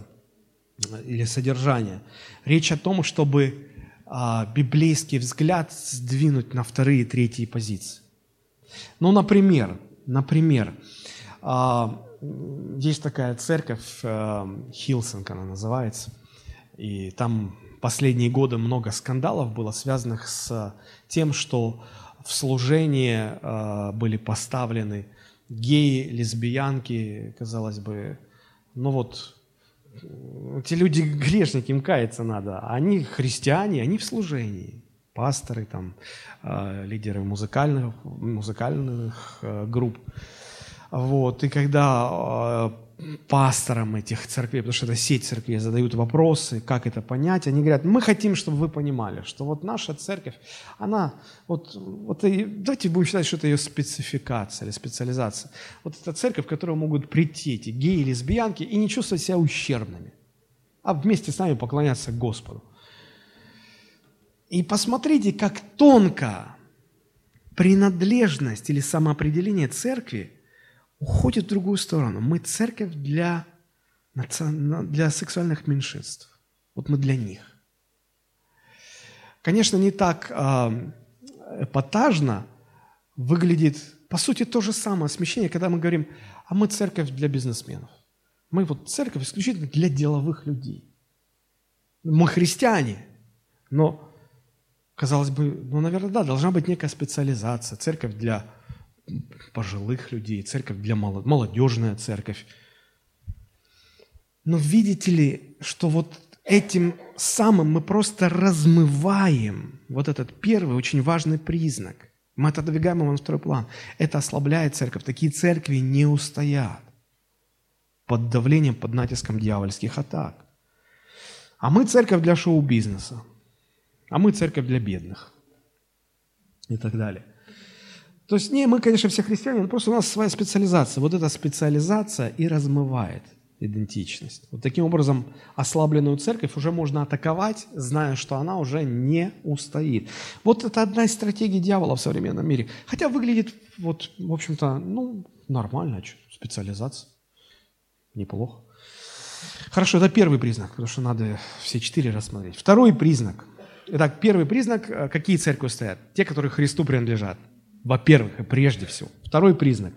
или содержания. Речь о том, чтобы а, библейский взгляд сдвинуть на вторые и третьи позиции. Ну, например, например, а, есть такая церковь, Hillsong она называется – и там последние годы много скандалов было, связанных с тем, что в служение э, были поставлены геи, лесбиянки, казалось бы, ну вот, эти люди грешники, им каяться надо, а они христиане, они в служении, пасторы, там, э, лидеры музыкальных, музыкальных э, групп. Вот, и когда пасторам этих церквей, потому что это сеть церквей, задают вопросы, как это понять. Они говорят, мы хотим, чтобы вы понимали, что вот наша церковь, она, вот, вот давайте будем считать, что это ее спецификация или специализация. Вот это церковь, в которую могут прийти эти геи, лесбиянки и не чувствовать себя ущербными, а вместе с нами поклоняться Господу. И посмотрите, как тонко принадлежность или самоопределение церкви уходит в другую сторону. Мы церковь для, для сексуальных меньшинств. Вот мы для них. Конечно, не так э, эпатажно выглядит, по сути, то же самое смещение, когда мы говорим, а мы церковь для бизнесменов. Мы вот церковь исключительно для деловых людей. Мы христиане, но, казалось бы, ну, наверное, да, должна быть некая специализация. Церковь для пожилых людей, церковь для молод... молодежная церковь. Но видите ли, что вот этим самым мы просто размываем вот этот первый очень важный признак. Мы отодвигаем его на второй план. Это ослабляет церковь. Такие церкви не устоят под давлением, под натиском дьявольских атак. А мы церковь для шоу-бизнеса. А мы церковь для бедных. И так далее. То есть, не, мы, конечно, все христиане, но просто у нас своя специализация. Вот эта специализация и размывает идентичность. Вот таким образом ослабленную церковь уже можно атаковать, зная, что она уже не устоит. Вот это одна из стратегий дьявола в современном мире. Хотя выглядит, вот, в общем-то, ну, нормально, специализация. Неплохо. Хорошо, это первый признак, потому что надо все четыре рассмотреть. Второй признак. Итак, первый признак, э, какие церкви стоят? Те, которые Христу принадлежат во-первых, и прежде всего. Второй признак.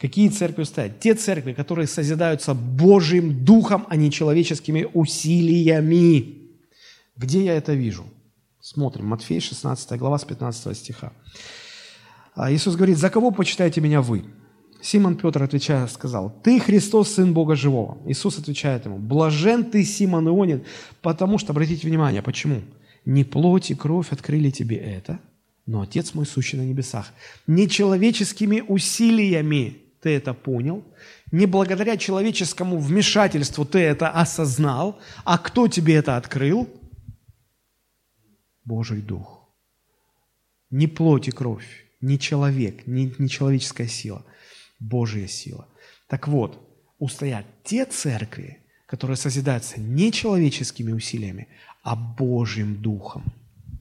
Какие церкви стоят? Те церкви, которые созидаются Божьим Духом, а не человеческими усилиями. Где я это вижу? Смотрим, Матфей 16 глава с 15 стиха. А Иисус говорит, «За кого почитаете меня вы?» Симон Петр, отвечая, сказал, «Ты Христос, Сын Бога Живого». Иисус отвечает ему, «Блажен ты, Симон Ионин, потому что, обратите внимание, почему? Не плоть и кровь открыли тебе это, но Отец мой сущий на небесах. Не человеческими усилиями ты это понял, не благодаря человеческому вмешательству ты это осознал, а кто тебе это открыл? Божий Дух. Не плоть и кровь, не человек, не, не человеческая сила, Божья сила. Так вот, устоят те церкви, которые созидаются не человеческими усилиями, а Божьим Духом.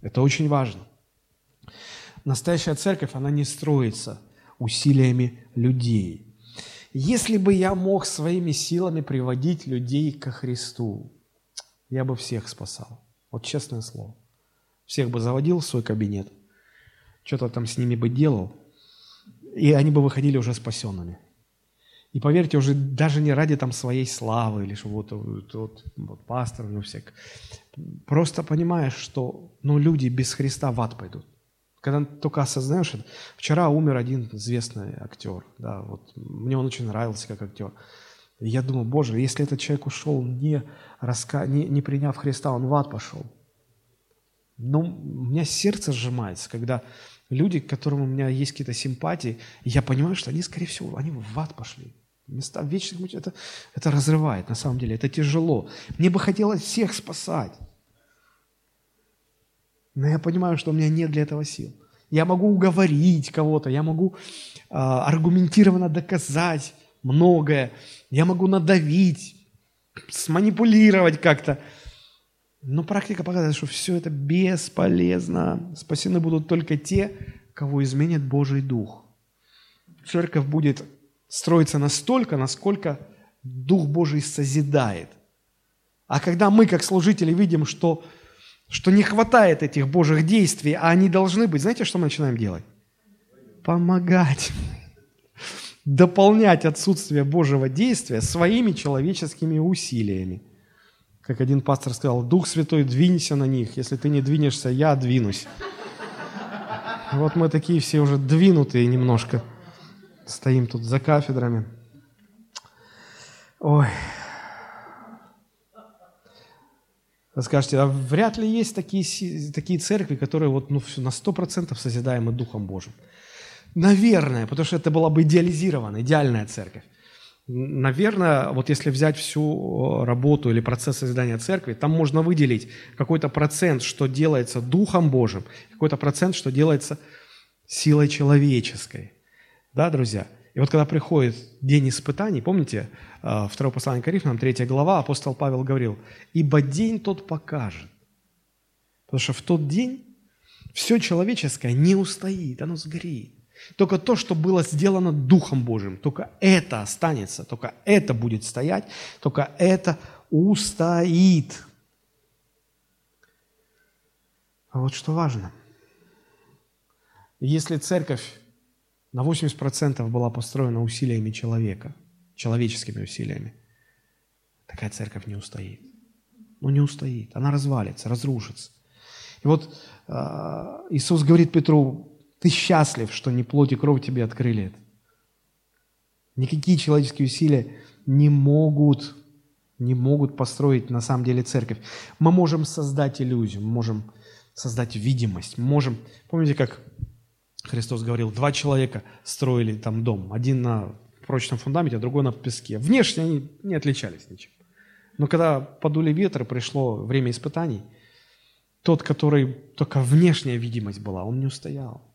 Это очень важно. Настоящая церковь, она не строится усилиями людей. Если бы я мог своими силами приводить людей ко Христу, я бы всех спасал. Вот честное слово. Всех бы заводил в свой кабинет, что-то там с ними бы делал, и они бы выходили уже спасенными. И поверьте, уже даже не ради там своей славы или что вот, вот, вот, вот пастор, ну всяк. Просто понимаешь, что ну, люди без Христа в ад пойдут. Когда только осознаешь. Вчера умер один известный актер. Да, вот, мне он очень нравился как актер. И я думал, боже, если этот человек ушел, не, раска... не, не приняв Христа, он в ад пошел. Но у меня сердце сжимается, когда люди, к которым у меня есть какие-то симпатии, я понимаю, что они, скорее всего, они в ад пошли. Места вечных мучений, это, это разрывает, на самом деле, это тяжело. Мне бы хотелось всех спасать. Но я понимаю, что у меня нет для этого сил. Я могу уговорить кого-то, я могу э, аргументированно доказать многое, я могу надавить, сманипулировать как-то. Но практика показывает, что все это бесполезно. Спасены будут только те, кого изменит Божий Дух. Церковь будет строиться настолько, насколько Дух Божий созидает. А когда мы, как служители, видим, что что не хватает этих Божьих действий, а они должны быть. Знаете, что мы начинаем делать? Помогать. Дополнять отсутствие Божьего действия своими человеческими усилиями. Как один пастор сказал, Дух Святой, двинься на них. Если ты не двинешься, я двинусь. Вот мы такие все уже двинутые немножко. Стоим тут за кафедрами. Ой, Вы скажете, а вряд ли есть такие, такие церкви, которые вот, ну, на 100% созидаемы Духом Божьим. Наверное, потому что это была бы идеализированная, идеальная церковь. Наверное, вот если взять всю работу или процесс созидания церкви, там можно выделить какой-то процент, что делается Духом Божьим, какой-то процент, что делается силой человеческой. Да, друзья? И вот когда приходит день испытаний, помните, а, второе послание Коринфянам, третья глава, апостол Павел говорил, «Ибо день тот покажет». Потому что в тот день все человеческое не устоит, оно сгорит. Только то, что было сделано Духом Божьим, только это останется, только это будет стоять, только это устоит. А вот что важно. Если церковь на 80% была построена усилиями человека, человеческими усилиями. Такая церковь не устоит. Ну, не устоит. Она развалится, разрушится. И вот э, Иисус говорит Петру, ты счастлив, что не плоть и кровь тебе открыли это. Никакие человеческие усилия не могут, не могут построить на самом деле церковь. Мы можем создать иллюзию, мы можем создать видимость, мы можем... Помните, как Христос говорил, два человека строили там дом, один на прочном фундаменте, а другой на песке. Внешне они не отличались ничем. Но когда подули ветры, пришло время испытаний, тот, который только внешняя видимость была, он не устоял.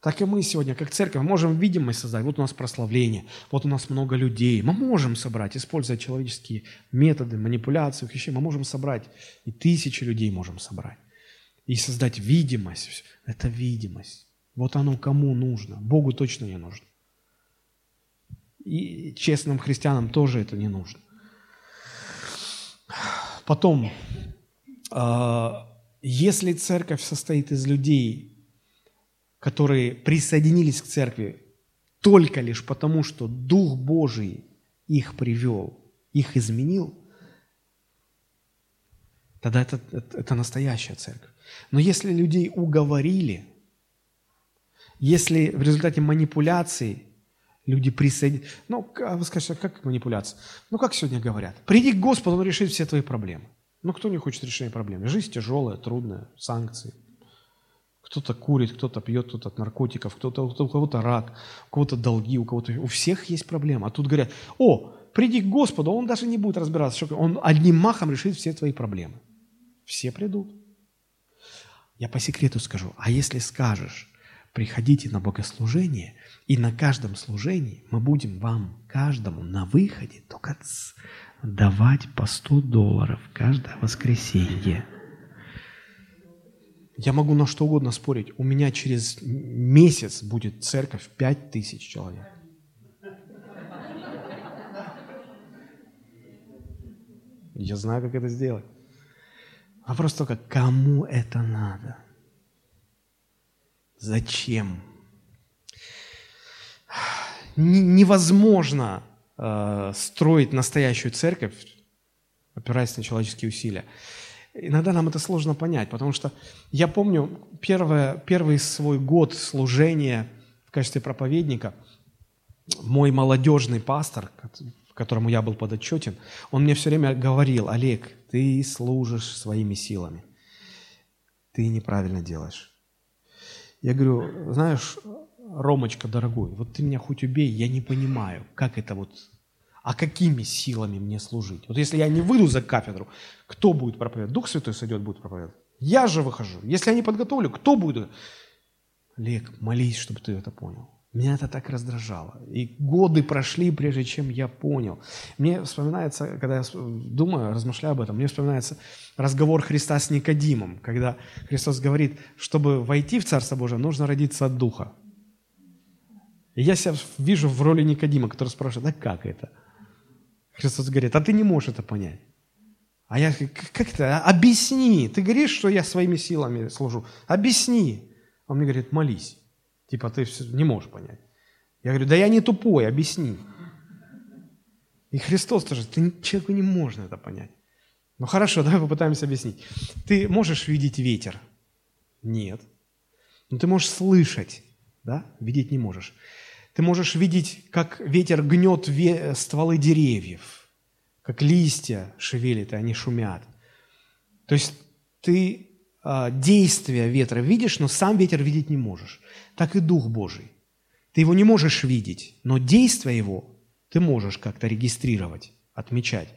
Так и мы сегодня, как церковь, можем видимость создать. Вот у нас прославление, вот у нас много людей. Мы можем собрать, используя человеческие методы, манипуляции, вещей, мы можем собрать. И тысячи людей можем собрать. И создать видимость. Это видимость. Вот оно кому нужно. Богу точно не нужно. И честным христианам тоже это не нужно. Потом, а, если церковь состоит из людей, которые присоединились к церкви только лишь потому, что Дух Божий их привел, их изменил, тогда это, это, это настоящая церковь. Но если людей уговорили, если в результате манипуляций люди присоединятся... Ну, а вы скажете, а как манипуляция? Ну, как сегодня говорят? Приди к Господу, Он решит все твои проблемы. Ну, кто не хочет решения проблем? Жизнь тяжелая, трудная, санкции. Кто-то курит, кто-то пьет, кто-то от наркотиков, кто-то, у кого-то рак, у кого-то долги, у кого-то... У всех есть проблемы. А тут говорят, о, приди к Господу, Он даже не будет разбираться, что Он одним махом решит все твои проблемы. Все придут. Я по секрету скажу, а если скажешь, приходите на богослужение, и на каждом служении мы будем вам, каждому, на выходе только давать по 100 долларов каждое воскресенье. Я могу на что угодно спорить. У меня через месяц будет церковь 5 тысяч человек. Я знаю, как это сделать. Вопрос только, кому это надо? Зачем? Невозможно э, строить настоящую церковь, опираясь на человеческие усилия. Иногда нам это сложно понять, потому что я помню первое, первый свой год служения в качестве проповедника, мой молодежный пастор, которому я был подотчетен, он мне все время говорил, Олег, ты служишь своими силами, ты неправильно делаешь. Я говорю, знаешь, Ромочка, дорогой, вот ты меня хоть убей, я не понимаю, как это вот, а какими силами мне служить? Вот если я не выйду за кафедру, кто будет проповедовать? Дух Святой сойдет, будет проповедовать. Я же выхожу. Если я не подготовлю, кто будет? Олег, молись, чтобы ты это понял. Меня это так раздражало. И годы прошли, прежде чем я понял. Мне вспоминается, когда я думаю, размышляю об этом, мне вспоминается разговор Христа с Никодимом, когда Христос говорит, чтобы войти в Царство Божие, нужно родиться от Духа. И я себя вижу в роли Никодима, который спрашивает, а как это? Христос говорит, а ты не можешь это понять. А я, как это? Объясни. Ты говоришь, что я своими силами служу. Объясни. Он мне говорит, молись. Типа ты не можешь понять. Я говорю, да я не тупой, объясни. И Христос тоже, ты, человеку не можно это понять. Ну хорошо, давай попытаемся объяснить. Ты можешь видеть ветер? Нет. Но ты можешь слышать, да? Видеть не можешь. Ты можешь видеть, как ветер гнет ве- стволы деревьев, как листья шевелит, и они шумят. То есть ты действия ветра видишь, но сам ветер видеть не можешь так и Дух Божий. Ты его не можешь видеть, но действия его ты можешь как-то регистрировать, отмечать.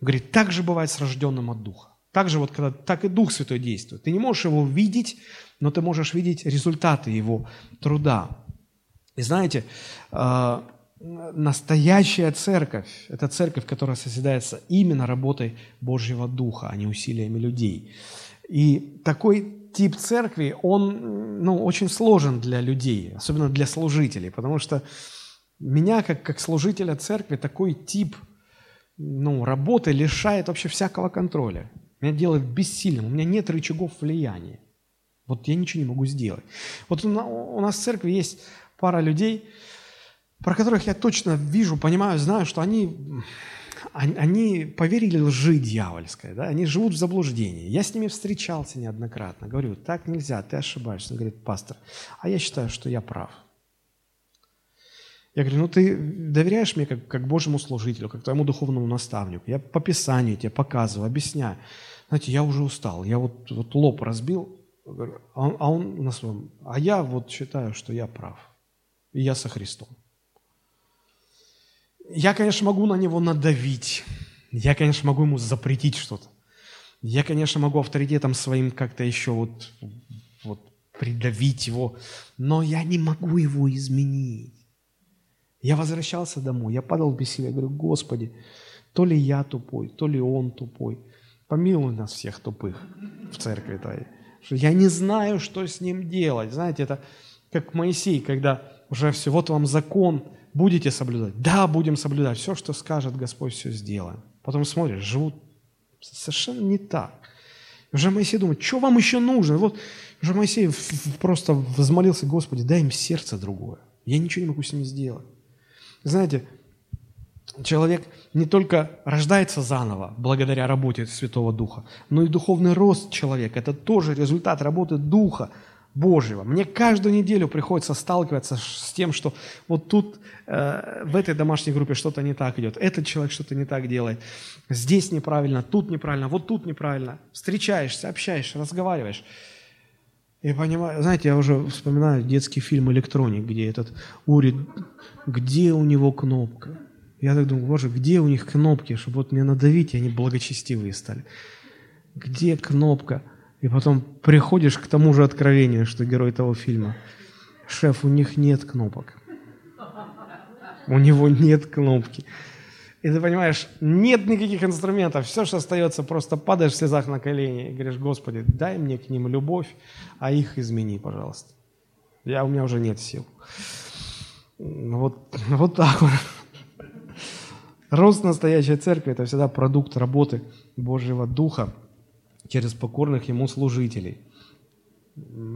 Говорит, так же бывает с рожденным от Духа. Так же вот, когда так и Дух Святой действует. Ты не можешь его видеть, но ты можешь видеть результаты его труда. И знаете, а, настоящая церковь – это церковь, которая созидается именно работой Божьего Духа, а не усилиями людей. И такой тип церкви, он ну, очень сложен для людей, особенно для служителей, потому что меня, как, как служителя церкви, такой тип ну, работы лишает вообще всякого контроля. Меня делает бессильным, у меня нет рычагов влияния. Вот я ничего не могу сделать. Вот у нас в церкви есть пара людей, про которых я точно вижу, понимаю, знаю, что они они поверили лжи дьявольской, да? они живут в заблуждении. Я с ними встречался неоднократно, говорю, так нельзя, ты ошибаешься. Он говорит, пастор, а я считаю, что я прав. Я говорю, ну ты доверяешь мне как, как Божьему служителю, как твоему духовному наставнику. Я по Писанию тебе показываю, объясняю. Знаете, я уже устал, я вот, вот лоб разбил, а он, а он на своем, а я вот считаю, что я прав. И я со Христом. Я, конечно, могу на него надавить. Я, конечно, могу ему запретить что-то. Я, конечно, могу авторитетом своим как-то еще вот, вот придавить его, но я не могу его изменить. Я возвращался домой, я падал без себя, говорю, Господи, то ли я тупой, то ли он тупой. Помилуй нас всех тупых в церкви твоей. Я не знаю, что с ним делать. Знаете, это как Моисей, когда уже все, вот вам закон, будете соблюдать? Да, будем соблюдать. Все, что скажет Господь, все сделаем. Потом смотришь, живут совершенно не так. Уже Моисей думает, что вам еще нужно? Вот уже Моисей просто взмолился, Господи, дай им сердце другое. Я ничего не могу с ними сделать. Знаете, человек не только рождается заново благодаря работе Святого Духа, но и духовный рост человека. Это тоже результат работы Духа Божьего. Мне каждую неделю приходится сталкиваться с тем, что вот тут э, в этой домашней группе что-то не так идет, этот человек что-то не так делает, здесь неправильно, тут неправильно, вот тут неправильно. Встречаешься, общаешься, разговариваешь. И понимаю, знаете, я уже вспоминаю детский фильм «Электроник», где этот Ури, где у него кнопка? Я так думаю, боже, где у них кнопки, чтобы вот мне надавить, и они благочестивые стали. Где кнопка? И потом приходишь к тому же откровению, что герой того фильма. Шеф, у них нет кнопок. У него нет кнопки. И ты понимаешь, нет никаких инструментов, все, что остается, просто падаешь в слезах на колени и говоришь, Господи, дай мне к ним любовь, а их измени, пожалуйста. Я, у меня уже нет сил. Вот, вот так вот. Рост настоящей церкви – это всегда продукт работы Божьего Духа через покорных Ему служителей.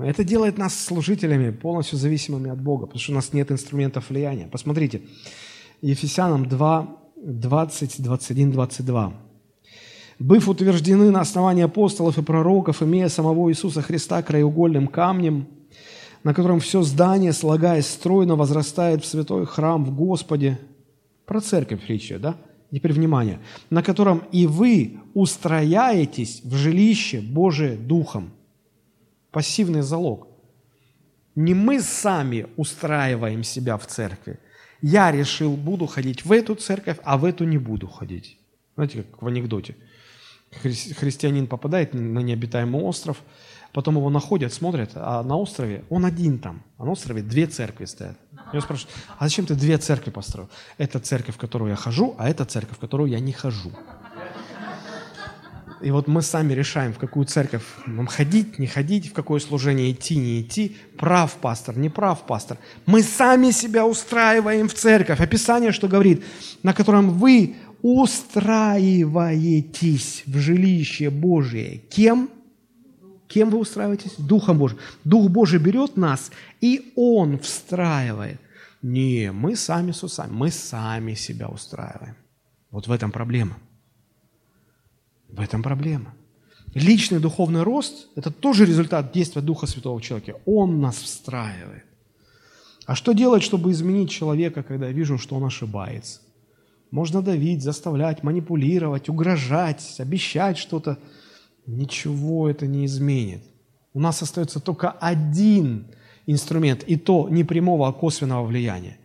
Это делает нас служителями, полностью зависимыми от Бога, потому что у нас нет инструментов влияния. Посмотрите, Ефесянам 2, 20, 21, 22. «Быв утверждены на основании апостолов и пророков, имея самого Иисуса Христа краеугольным камнем, на котором все здание, слагаясь стройно, возрастает в святой храм в Господе, про церковь речь, да? Теперь внимание. На котором и вы устрояетесь в жилище Божие Духом. Пассивный залог. Не мы сами устраиваем себя в церкви. Я решил, буду ходить в эту церковь, а в эту не буду ходить. Знаете, как в анекдоте. Христианин попадает на необитаемый остров, Потом его находят, смотрят, а на острове он один там. А на острове две церкви стоят. Я спрашиваю, а зачем ты две церкви построил? Это церковь, в которую я хожу, а это церковь, в которую я не хожу. И вот мы сами решаем, в какую церковь нам ходить, не ходить, в какое служение идти, не идти, прав пастор, не прав пастор. Мы сами себя устраиваем в церковь. Описание, что говорит, на котором вы устраиваетесь в жилище Божие. Кем? Кем вы устраиваетесь? Духом Божьим. Дух Божий берет нас, и Он встраивает. Не, мы сами с усами, мы сами себя устраиваем. Вот в этом проблема. В этом проблема. Личный духовный рост – это тоже результат действия Духа Святого в человеке. Он нас встраивает. А что делать, чтобы изменить человека, когда я вижу, что он ошибается? Можно давить, заставлять, манипулировать, угрожать, обещать что-то – ничего это не изменит. У нас остается только один инструмент, и то не прямого, а косвенного влияния.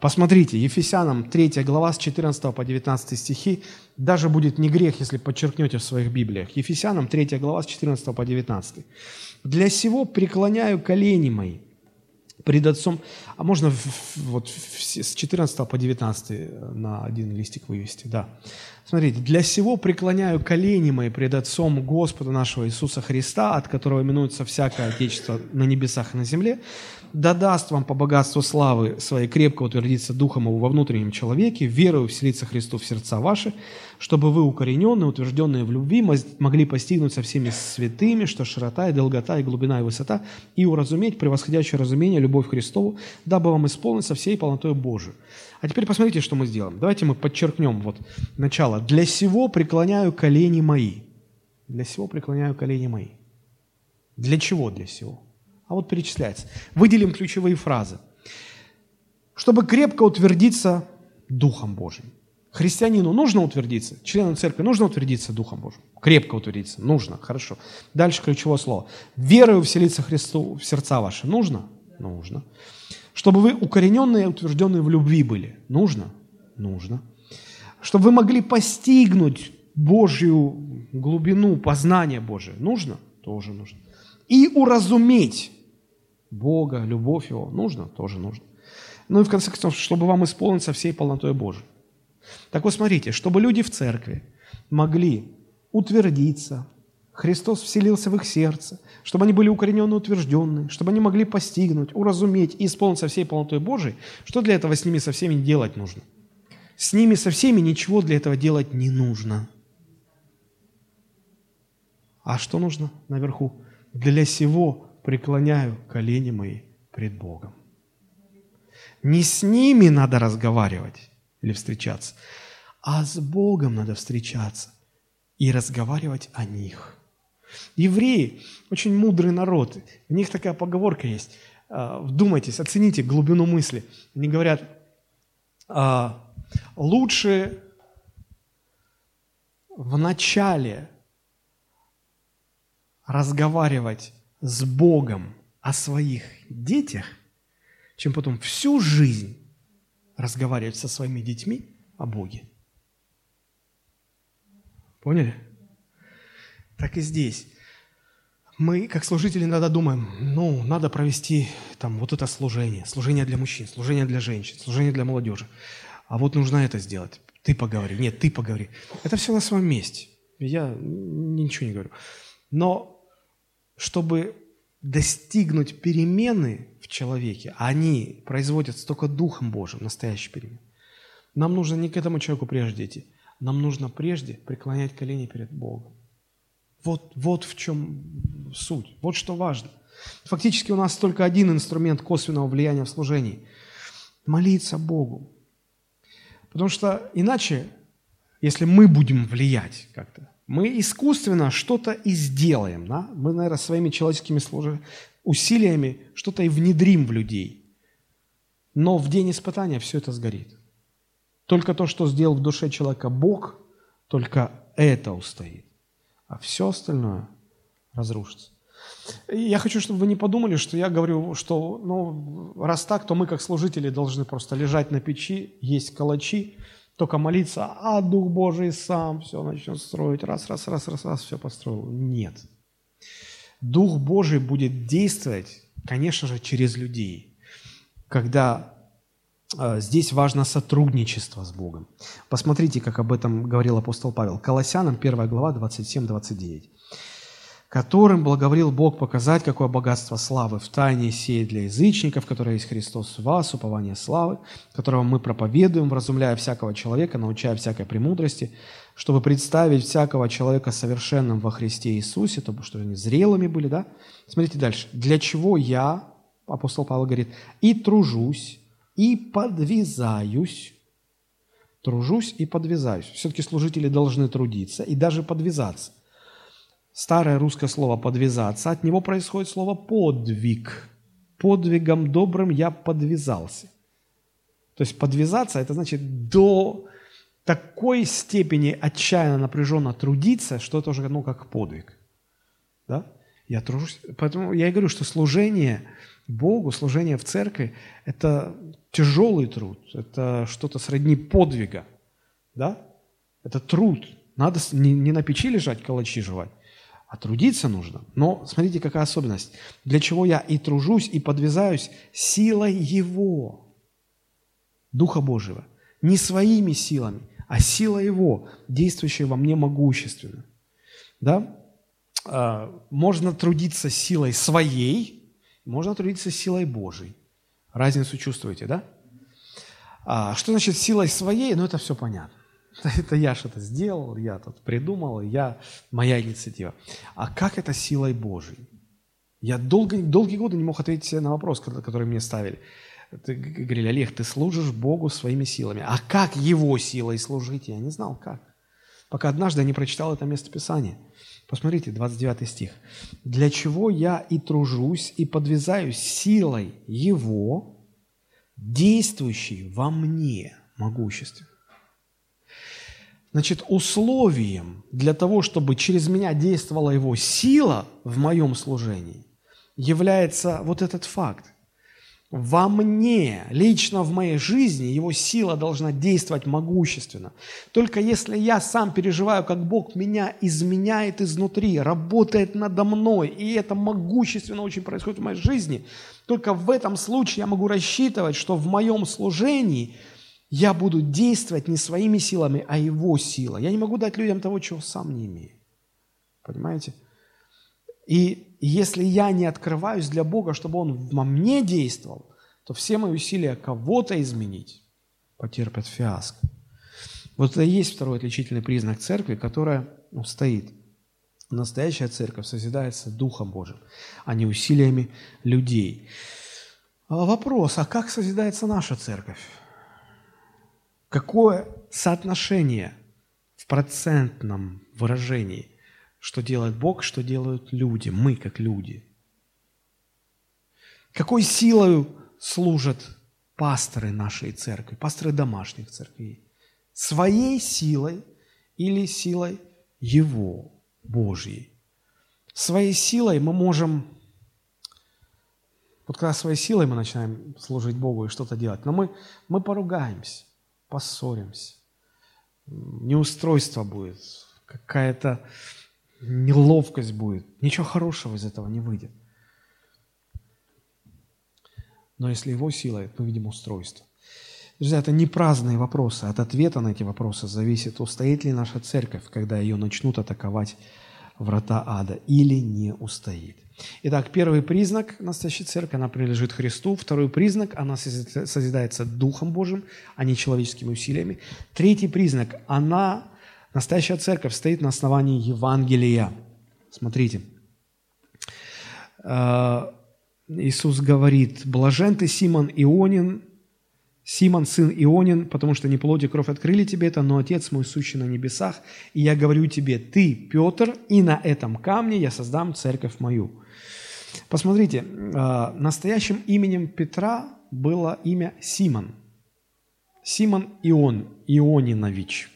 Посмотрите, Ефесянам 3 глава с 14 по 19 стихи, даже будет не грех, если подчеркнете в своих Библиях. Ефесянам 3 глава с 14 по 19. «Для сего преклоняю колени мои пред Отцом». А можно вот с 14 по 19 на один листик вывести, да. Смотрите, «Для сего преклоняю колени мои пред Отцом Господа нашего Иисуса Христа, от которого именуется всякое Отечество на небесах и на земле, да даст вам по богатству славы своей крепко утвердиться Духом его во внутреннем человеке, верою вселиться Христу в сердца ваши, чтобы вы, укорененные, утвержденные в любви, могли постигнуть со всеми святыми, что широта и долгота и глубина и высота, и уразуметь превосходящее разумение, любовь Христову, дабы вам исполнить со всей полнотой Божию. А теперь посмотрите, что мы сделаем. Давайте мы подчеркнем вот начало. «Для сего преклоняю колени мои». Для сего преклоняю колени мои. Для чего для сего? А вот перечисляется. Выделим ключевые фразы. Чтобы крепко утвердиться Духом Божьим. Христианину нужно утвердиться, члену церкви нужно утвердиться Духом Божьим. Крепко утвердиться. Нужно. Хорошо. Дальше ключевое слово. Верою вселиться Христу в сердца ваши. Нужно? Нужно. Чтобы вы укорененные и утвержденные в любви были. Нужно? Нужно. Чтобы вы могли постигнуть Божью глубину познания Божия. Нужно? Тоже нужно. И уразуметь Бога, любовь Его. Нужно? Тоже нужно. Ну и в конце концов, чтобы вам исполниться всей полнотой Божией. Так вот смотрите, чтобы люди в церкви могли утвердиться, Христос вселился в их сердце, чтобы они были укоренены, утвержденные, чтобы они могли постигнуть, уразуметь и исполниться всей полнотой Божией, что для этого с ними со всеми делать нужно? С ними со всеми ничего для этого делать не нужно. А что нужно наверху? Для сего преклоняю колени мои пред Богом. Не с ними надо разговаривать, или встречаться, а с Богом надо встречаться и разговаривать о них. Евреи очень мудрый народ. У них такая поговорка есть. А, вдумайтесь, оцените глубину мысли. Они говорят, а, лучше в начале разговаривать с Богом о своих детях, чем потом всю жизнь разговаривать со своими детьми о Боге. Поняли? Так и здесь. Мы, как служители, иногда думаем, ну, надо провести там вот это служение, служение для мужчин, служение для женщин, служение для молодежи. А вот нужно это сделать. Ты поговори. Нет, ты поговори. Это все на своем месте. Я ничего не говорю. Но чтобы достигнуть перемены в человеке, а они производятся только Духом Божьим, настоящий перемен, нам нужно не к этому человеку прежде идти. Нам нужно прежде преклонять колени перед Богом. Вот, вот в чем суть, вот что важно. Фактически у нас только один инструмент косвенного влияния в служении – молиться Богу. Потому что иначе, если мы будем влиять как-то, мы искусственно что-то и сделаем. Да? Мы, наверное, своими человеческими усилиями что-то и внедрим в людей. Но в день испытания все это сгорит. Только то, что сделал в душе человека Бог, только это устоит. А все остальное разрушится. Я хочу, чтобы вы не подумали, что я говорю, что ну, раз так, то мы как служители должны просто лежать на печи, есть калачи, только молиться, а Дух Божий сам все начнет строить, раз, раз, раз, раз, раз, все построил. Нет. Дух Божий будет действовать, конечно же, через людей. Когда э, здесь важно сотрудничество с Богом. Посмотрите, как об этом говорил апостол Павел. Колоссянам 1 глава 27-29 которым благоволил Бог показать, какое богатство славы в тайне сеет для язычников, которое есть Христос в вас, упование славы, которого мы проповедуем, вразумляя всякого человека, научая всякой премудрости, чтобы представить всякого человека совершенным во Христе Иисусе, то, что они зрелыми были, да? Смотрите дальше. «Для чего я, апостол Павел говорит, и тружусь, и подвязаюсь, тружусь и подвязаюсь. Все-таки служители должны трудиться и даже подвязаться. Старое русское слово «подвязаться», от него происходит слово «подвиг». Подвигом добрым я подвязался. То есть подвязаться – это значит до такой степени отчаянно напряженно трудиться, что это уже ну, как подвиг. Да? Я тружусь. Поэтому я и говорю, что служение Богу, служение в церкви – это тяжелый труд, это что-то сродни подвига. Да? Это труд. Надо не, не на печи лежать, калачи жевать, а трудиться нужно. Но смотрите, какая особенность. Для чего я и тружусь, и подвязаюсь силой Его, Духа Божьего. Не своими силами, а сила Его, действующая во мне могущественно. Да? А, можно трудиться силой своей, можно трудиться силой Божьей. Разницу чувствуете, да? А, что значит силой своей? Ну, это все понятно. Это я что-то сделал, я тут придумал, я, моя инициатива. А как это силой Божией? Я долго, долгие годы не мог ответить на вопрос, который мне ставили. Ты говорили, Олег, ты служишь Богу своими силами. А как Его силой служить? Я не знал, как. Пока однажды я не прочитал это место Писания. Посмотрите, 29 стих. «Для чего я и тружусь, и подвязаюсь силой Его, действующей во мне могуществе». Значит, условием для того, чтобы через меня действовала его сила в моем служении, является вот этот факт. Во мне, лично в моей жизни, его сила должна действовать могущественно. Только если я сам переживаю, как Бог меня изменяет изнутри, работает надо мной, и это могущественно очень происходит в моей жизни, только в этом случае я могу рассчитывать, что в моем служении – я буду действовать не своими силами, а Его силой. Я не могу дать людям того, чего сам не имею. Понимаете? И если я не открываюсь для Бога, чтобы Он во мне действовал, то все мои усилия кого-то изменить потерпят фиаско. Вот это и есть второй отличительный признак церкви, которая ну, стоит. Настоящая церковь созидается Духом Божьим, а не усилиями людей. А вопрос, а как созидается наша церковь? Какое соотношение в процентном выражении, что делает Бог, что делают люди, мы как люди. Какой силой служат пасторы нашей церкви, пасторы домашних церквей? Своей силой или силой Его, Божьей? Своей силой мы можем вот когда своей силой мы начинаем служить Богу и что-то делать, но мы, мы поругаемся, поссоримся, неустройство будет, какая-то неловкость будет. Ничего хорошего из этого не выйдет. Но если его силой, мы видим устройство. Друзья, это не праздные вопросы. От ответа на эти вопросы зависит, устоит ли наша церковь, когда ее начнут атаковать врата ада, или не устоит. Итак, первый признак настоящей церкви, она принадлежит Христу. Второй признак, она созидается Духом Божьим, а не человеческими усилиями. Третий признак, она, настоящая церковь, стоит на основании Евангелия. Смотрите. Э, Иисус говорит, «Блажен ты, Симон Ионин, Симон, сын Ионин, потому что не плоть и кровь открыли тебе это, но Отец мой сущий на небесах. И я говорю тебе, ты, Петр, и на этом камне я создам церковь мою». Посмотрите, э, настоящим именем Петра было имя Симон. Симон Ион, Ионинович,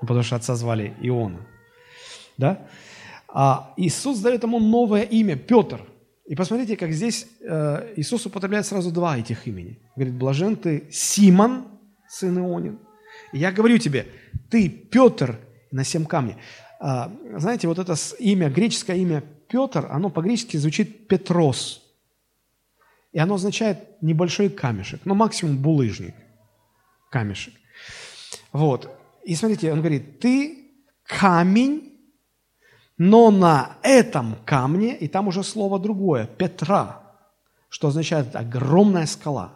потому что отца звали Иона. Да? А Иисус дает ему новое имя, Петр. И посмотрите, как здесь э, Иисус употребляет сразу два этих имени. Говорит, блажен ты Симон, сын Ионин. И я говорю тебе, ты Петр на семь камней. А, знаете, вот это имя, греческое имя Петр, оно по-гречески звучит Петрос. И оно означает небольшой камешек, ну максимум булыжник, камешек. Вот. И смотрите, он говорит, ты камень, но на этом камне, и там уже слово другое, Петра, что означает огромная скала.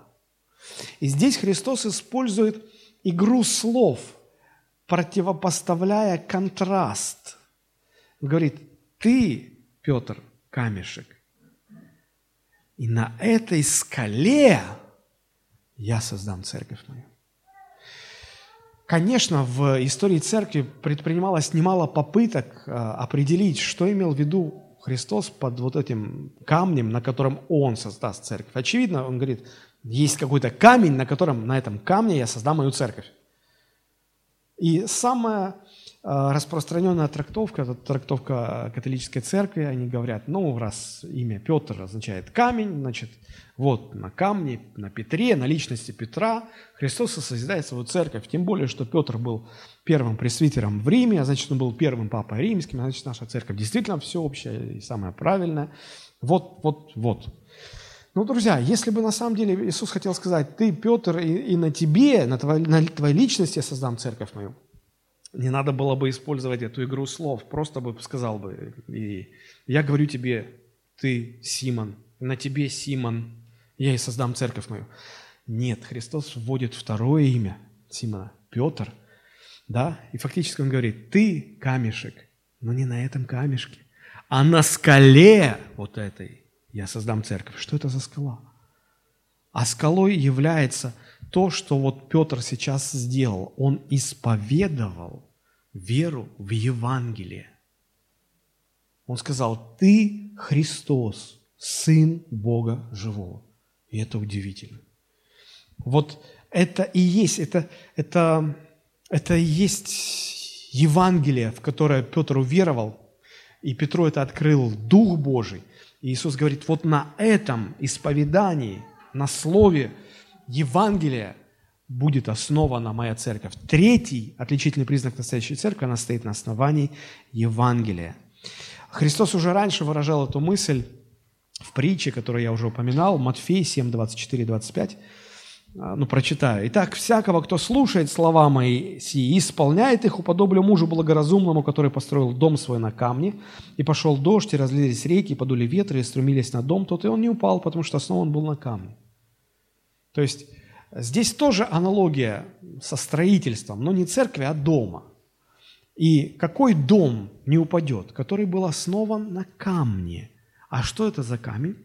И здесь Христос использует игру слов, противопоставляя контраст. Он говорит, ты Петр, камешек. И на этой скале я создам церковь мою. Конечно, в истории церкви предпринималось немало попыток а, определить, что имел в виду Христос под вот этим камнем, на котором Он создаст церковь. Очевидно, Он говорит, есть какой-то камень, на котором, на этом камне я создам мою церковь. И самое распространенная трактовка, это трактовка католической церкви, они говорят, ну, раз имя Петр означает камень, значит, вот на камне, на Петре, на личности Петра Христос созидает свою церковь. Тем более, что Петр был первым пресвитером в Риме, а значит, он был первым папой римским, а значит, наша церковь действительно всеобщая и самая правильная. Вот, вот, вот. Ну, друзья, если бы на самом деле Иисус хотел сказать, ты, Петр, и, и на тебе, на твоей, на твоей личности я создам церковь мою, не надо было бы использовать эту игру слов, просто бы сказал бы, и я говорю тебе, ты Симон, на тебе Симон, я и создам церковь мою. Нет, Христос вводит второе имя Симона, Петр, да, и фактически он говорит, ты камешек, но не на этом камешке, а на скале вот этой я создам церковь. Что это за скала? А скалой является – то, что вот Петр сейчас сделал, он исповедовал веру в Евангелие. Он сказал, ты Христос, Сын Бога Живого. И это удивительно. Вот это и есть, это, это, это и есть Евангелие, в которое Петр уверовал, и Петру это открыл Дух Божий. И Иисус говорит, вот на этом исповедании, на слове, Евангелия будет основана моя церковь. Третий отличительный признак настоящей церкви, она стоит на основании Евангелия. Христос уже раньше выражал эту мысль в притче, которую я уже упоминал, Матфей 7, 24, 25. Ну, прочитаю. «Итак, всякого, кто слушает слова мои и исполняет их, уподоблю мужу благоразумному, который построил дом свой на камне, и пошел дождь, и разлились реки, и подули ветры, и струмились на дом тот, и он не упал, потому что основан был на камне». То есть здесь тоже аналогия со строительством, но не церкви, а дома. И какой дом не упадет, который был основан на камне? А что это за камень?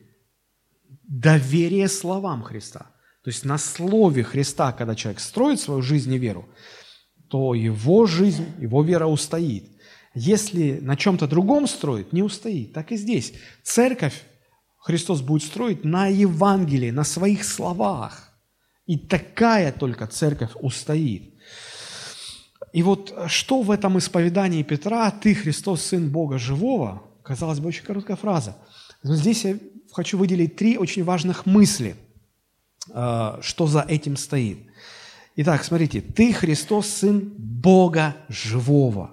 Доверие словам Христа. То есть на слове Христа, когда человек строит свою жизнь и веру, то его жизнь, его вера устоит. Если на чем-то другом строит, не устоит. Так и здесь. Церковь Христос будет строить на Евангелии, на своих словах. И такая только церковь устоит. И вот что в этом исповедании Петра «Ты, Христос, Сын Бога Живого» казалось бы, очень короткая фраза. Но здесь я хочу выделить три очень важных мысли, э, что за этим стоит. Итак, смотрите, «Ты, Христос, Сын Бога Живого».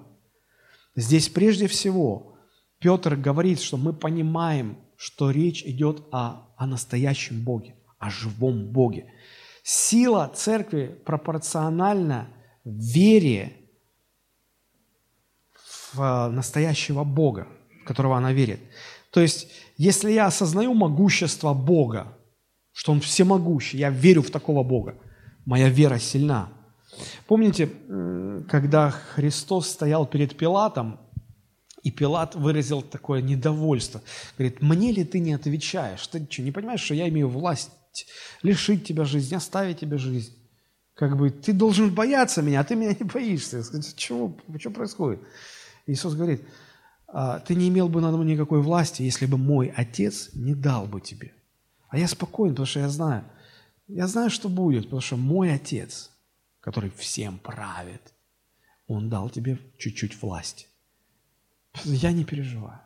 Здесь прежде всего Петр говорит, что мы понимаем, что речь идет о, о настоящем Боге, о живом Боге. Сила церкви пропорциональна вере в настоящего Бога, в которого она верит. То есть, если я осознаю могущество Бога, что Он всемогущий, я верю в такого Бога, моя вера сильна. Помните, когда Христос стоял перед Пилатом, и Пилат выразил такое недовольство. Говорит, мне ли ты не отвечаешь? Ты что, не понимаешь, что я имею власть лишить тебя жизни, оставить тебе жизнь? Как бы ты должен бояться меня, а ты меня не боишься. Сказать, чего, что происходит? Иисус говорит, «А, ты не имел бы надо мной никакой власти, если бы мой отец не дал бы тебе. А я спокоен, потому что я знаю, я знаю, что будет, потому что мой отец, который всем правит, он дал тебе чуть-чуть власти. Я не переживаю.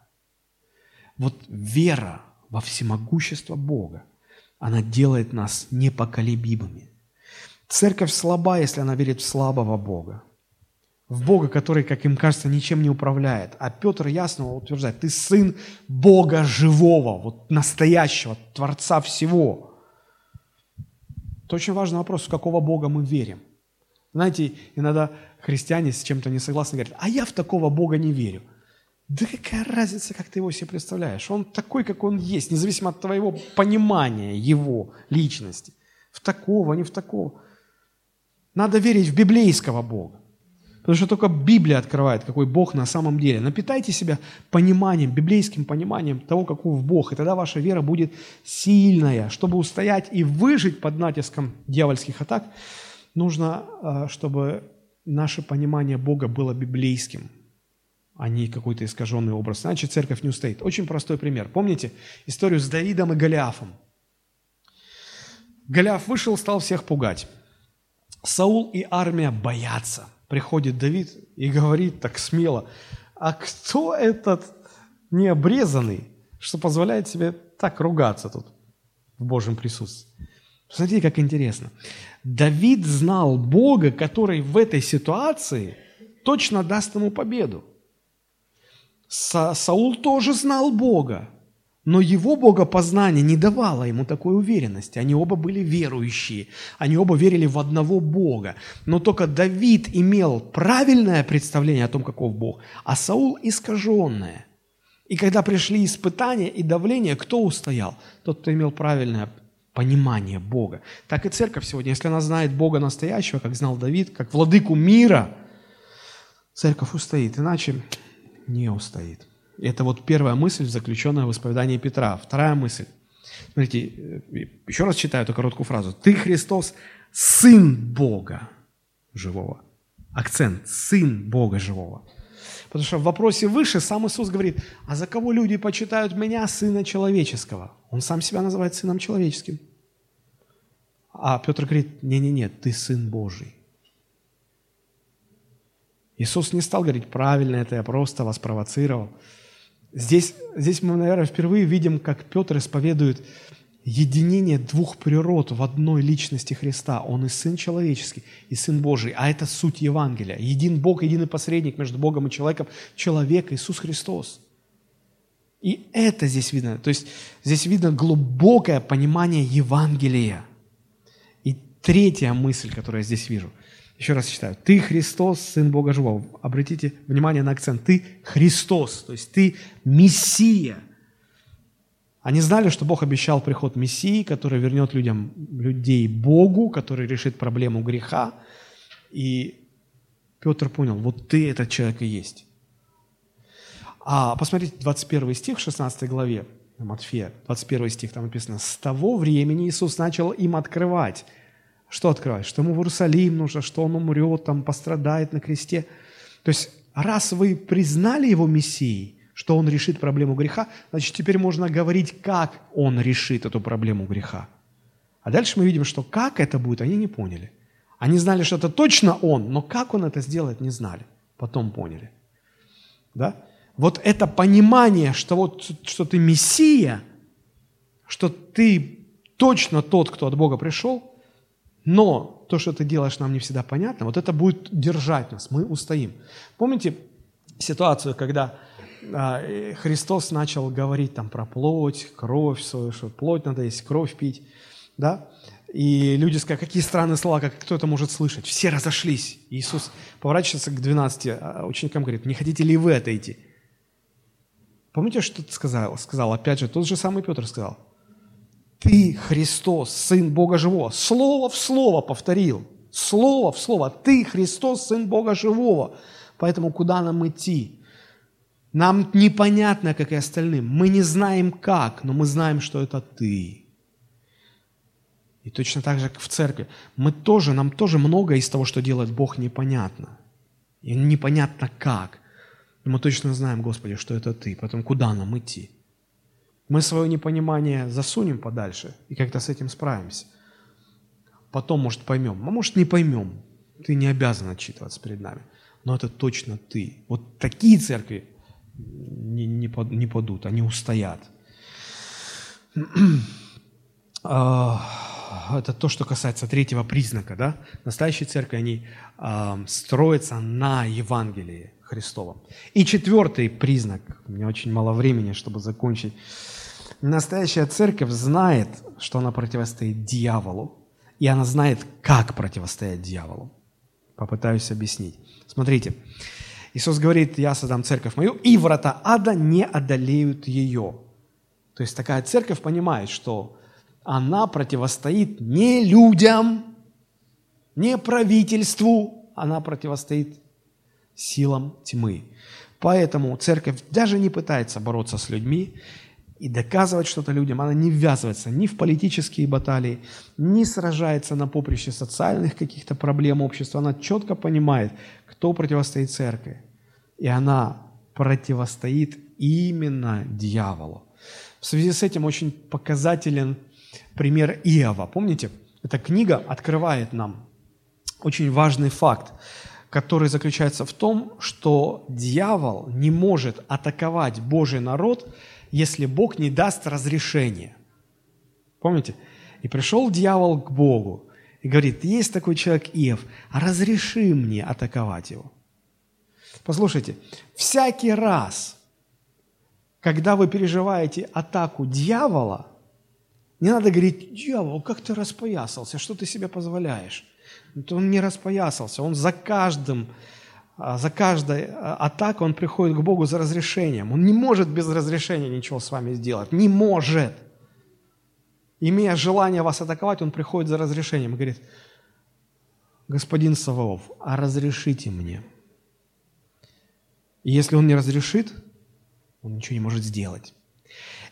Вот вера во всемогущество Бога, она делает нас непоколебимыми. Церковь слаба, если она верит в слабого Бога. В Бога, который, как им кажется, ничем не управляет. А Петр ясно утверждает, ты сын Бога живого, вот настоящего, Творца всего. Это очень важный вопрос, в какого Бога мы верим. Знаете, иногда христиане с чем-то не согласны, говорят, а я в такого Бога не верю. Да какая разница, как ты его себе представляешь? Он такой, как он есть, независимо от твоего понимания его личности. В такого, не в такого. Надо верить в библейского Бога. Потому что только Библия открывает, какой Бог на самом деле. Напитайте себя пониманием, библейским пониманием того, каков Бог, и тогда ваша вера будет сильная. Чтобы устоять и выжить под натиском дьявольских атак, нужно, а, чтобы наше понимание Бога было библейским а не какой-то искаженный образ. Иначе церковь не устоит. Очень простой пример. Помните историю с Давидом и Голиафом? Голиаф вышел, стал всех пугать. Саул и армия боятся. Приходит Давид и говорит так смело, а кто этот необрезанный, что позволяет себе так ругаться тут в Божьем присутствии? Смотрите, как интересно. Давид знал Бога, который в этой ситуации точно даст ему победу. Са Саул тоже знал Бога, но его богопознание не давало ему такой уверенности. Они оба были верующие, они оба верили в одного Бога. Но только Давид имел правильное представление о том, каков Бог, а Саул искаженное. И когда пришли испытания и давление, кто устоял? Тот, кто имел правильное понимание Бога. Так и церковь сегодня, если она знает Бога настоящего, как знал Давид, как владыку мира, церковь устоит. Иначе не устоит. Это вот первая мысль, заключенная в исповедании Петра. Вторая мысль. Смотрите, э, еще раз читаю эту короткую фразу. «Ты, Христос, Сын Бога живого». Акцент «Сын Бога живого». Потому что в вопросе выше сам Иисус говорит, а за кого люди почитают меня, Сына Человеческого? Он сам себя называет Сыном Человеческим. А Петр говорит, не-не-не, ты Сын Божий. Иисус не стал говорить, правильно это, я просто вас провоцировал. Здесь, здесь мы, наверное, впервые видим, как Петр исповедует единение двух природ в одной личности Христа. Он и Сын человеческий, и Сын Божий. А это суть Евангелия. Един Бог, единый посредник между Богом и человеком, человек Иисус Христос. И это здесь видно. То есть здесь видно глубокое понимание Евангелия. И третья мысль, которую я здесь вижу – еще раз читаю. Ты Христос, Сын Бога Живого. Обратите внимание на акцент. Ты Христос, то есть ты Мессия. Они знали, что Бог обещал приход Мессии, который вернет людям, людей Богу, который решит проблему греха. И Петр понял, вот ты этот человек и есть. А посмотрите, 21 стих в 16 главе. Матфея, 21 стих, там написано, «С того времени Иисус начал им открывать». Что открывать? Что ему в Иерусалим нужно, что он умрет, там пострадает на кресте. То есть, раз вы признали его Мессией, что он решит проблему греха, значит, теперь можно говорить, как он решит эту проблему греха. А дальше мы видим, что как это будет, они не поняли. Они знали, что это точно он, но как он это сделает, не знали. Потом поняли. Да? Вот это понимание, что, вот, что ты Мессия, что ты точно тот, кто от Бога пришел, но то, что ты делаешь, нам не всегда понятно, вот это будет держать нас, мы устоим. Помните ситуацию, когда а, Христос начал говорить там про плоть, кровь свою, что плоть надо есть, кровь пить, да? И люди сказали, какие странные слова, как кто это может слышать? Все разошлись. Иисус поворачивается к 12 а, ученикам, говорит, не хотите ли вы отойти? Помните, что ты сказал? Сказал, опять же, тот же самый Петр сказал. Ты, Христос, Сын Бога Живого. Слово в слово повторил. Слово в слово. Ты, Христос, Сын Бога Живого. Поэтому куда нам идти? Нам непонятно, как и остальным. Мы не знаем как, но мы знаем, что это Ты. И точно так же, как в церкви. Мы тоже, нам тоже многое из того, что делает Бог, непонятно. И непонятно как. Но мы точно знаем, Господи, что это Ты. Потом куда нам идти? Мы свое непонимание засунем подальше и как-то с этим справимся. Потом, может, поймем. А может, не поймем. Ты не обязан отчитываться перед нами. Но это точно ты. Вот такие церкви не, не, под, не падут, они устоят. А, это то, что касается третьего признака. Да? Настоящие церкви, они э, строятся на Евангелии. Христовом. И четвертый признак, у меня очень мало времени, чтобы закончить. Настоящая церковь знает, что она противостоит дьяволу, и она знает, как противостоять дьяволу. Попытаюсь объяснить. Смотрите, Иисус говорит, я создам церковь мою, и врата ада не одолеют ее. То есть такая церковь понимает, что она противостоит не людям, не правительству, она противостоит силам тьмы. Поэтому церковь даже не пытается бороться с людьми и доказывать что-то людям. Она не ввязывается ни в политические баталии, не сражается на поприще социальных каких-то проблем общества. Она четко понимает, кто противостоит церкви. И она противостоит именно дьяволу. В связи с этим очень показателен пример Иова. Помните, эта книга открывает нам очень важный факт который заключается в том, что дьявол не может атаковать Божий народ, если Бог не даст разрешения. Помните? И пришел дьявол к Богу и говорит, есть такой человек Иов, разреши мне атаковать его. Послушайте, всякий раз, когда вы переживаете атаку дьявола, не надо говорить, дьявол, как ты распоясался, что ты себе позволяешь? Он не распоясался, он за каждым, за каждой а, атакой он приходит к Богу за разрешением. Он не может без разрешения ничего с вами сделать. Не может. Имея желание вас атаковать, он приходит за разрешением и говорит, господин Саваоф, а разрешите мне. И если он не разрешит, он ничего не может сделать.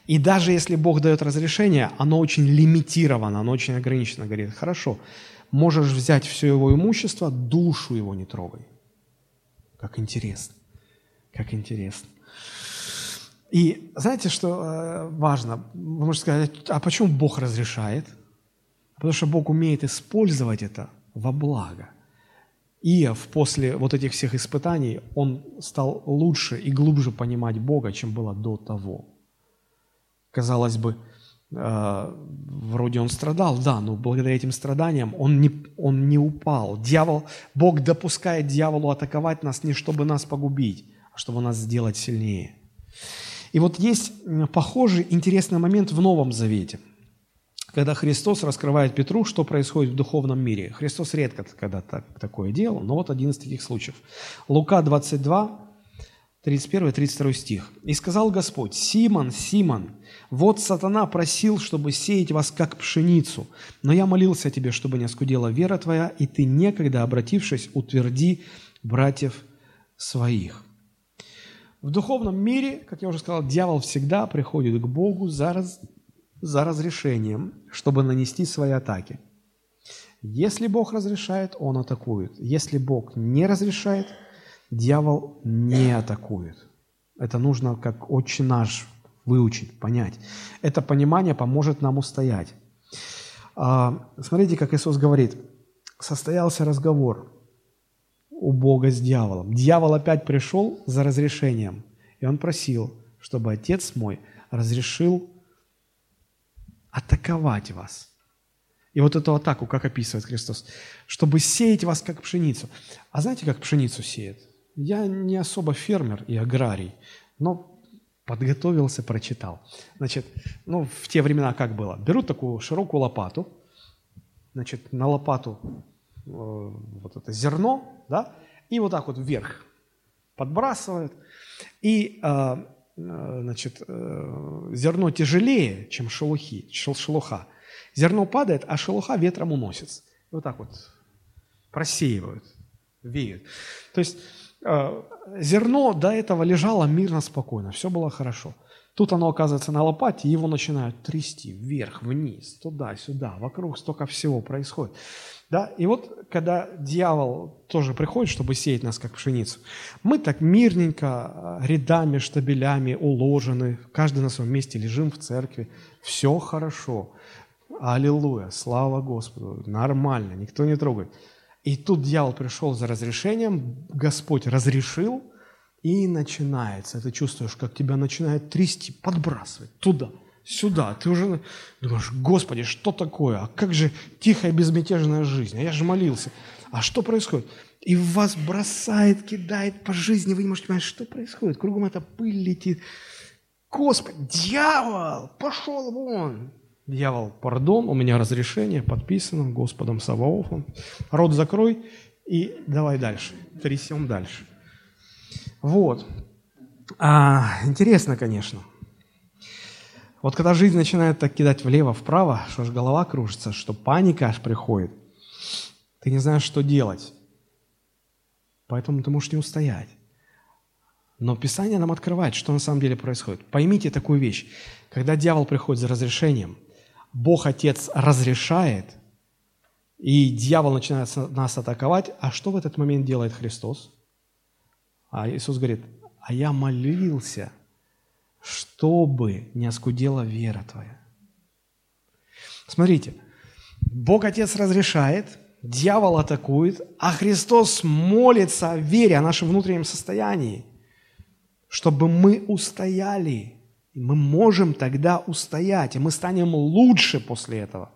И даже если Бог дает разрешение, оно очень лимитировано, оно очень ограничено. Говорит, хорошо, можешь взять все его имущество, душу его не трогай. Как интересно. Как интересно. И знаете, что э, важно? Вы можете сказать, а почему Бог разрешает? Потому что Бог умеет использовать это во благо. Иов после вот этих всех испытаний, он стал лучше и глубже понимать Бога, чем было до того. Казалось бы, вроде он страдал, да, но благодаря этим страданиям он не, он не упал. Дьявол, Бог допускает дьяволу атаковать нас не чтобы нас погубить, а чтобы нас сделать сильнее. И вот есть похожий интересный момент в Новом Завете, когда Христос раскрывает Петру, что происходит в духовном мире. Христос редко когда так, такое делал, но вот один из таких случаев. Лука 22, 31-32 стих. «И сказал Господь, Симон, Симон, вот сатана просил, чтобы сеять вас как пшеницу, но я молился тебе, чтобы не оскудела вера твоя, и ты некогда, обратившись, утверди братьев своих». В духовном мире, как я уже сказал, дьявол всегда приходит к Богу за, раз, за разрешением, чтобы нанести свои атаки. Если Бог разрешает, он атакует. Если Бог не разрешает, дьявол не атакует. Это нужно как отче наш выучить, понять. Это понимание поможет нам устоять. А, смотрите, как Иисус говорит. Состоялся разговор у Бога с дьяволом. Дьявол опять пришел за разрешением, и он просил, чтобы Отец мой разрешил атаковать вас. И вот эту атаку, как описывает Христос, чтобы сеять вас как пшеницу. А знаете, как пшеницу сеет? Я не особо фермер и аграрий, но подготовился, прочитал. Значит, ну, в те времена как было? Берут такую широкую лопату, значит, на лопату э, вот это зерно, да, и вот так вот вверх подбрасывают, и, э, э, значит, э, зерно тяжелее, чем шелухи, шел, шелуха. Зерно падает, а шелуха ветром уносится. И вот так вот просеивают, веют. То есть зерно до этого лежало мирно, спокойно, все было хорошо. Тут оно оказывается на лопате, его начинают трясти вверх, вниз, туда, сюда, вокруг столько всего происходит. Да? И вот, когда дьявол тоже приходит, чтобы сеять нас, как пшеницу, мы так мирненько, э, рядами, штабелями уложены, каждый на своем месте лежим в церкви, все хорошо. Аллилуйя, слава Господу, нормально, никто не трогает. И тут дьявол пришел за разрешением, Господь разрешил, и начинается. Ты чувствуешь, как тебя начинает трясти, подбрасывать туда, сюда. Ты уже думаешь, Господи, что такое? А как же тихая безмятежная жизнь? А я же молился. А что происходит? И вас бросает, кидает по жизни. Вы не можете понять, что происходит. Кругом эта пыль летит. Господи, дьявол, пошел вон. Дьявол, пардон, у меня разрешение подписано Господом Саваофом. Рот закрой и давай дальше. Трясем дальше. Вот. А, интересно, конечно. Вот когда жизнь начинает так кидать влево-вправо, что аж голова кружится, что паника аж приходит, ты не знаешь, что делать. Поэтому ты можешь не устоять. Но Писание нам открывает, что на самом деле происходит. Поймите такую вещь. Когда дьявол приходит за разрешением – Бог Отец разрешает, и дьявол начинает нас атаковать, а что в этот момент делает Христос? А Иисус говорит, а я молился, чтобы не оскудела вера твоя. Смотрите, Бог Отец разрешает, дьявол атакует, а Христос молится о вере, о нашем внутреннем состоянии, чтобы мы устояли. И мы можем тогда устоять, и мы станем лучше после этого.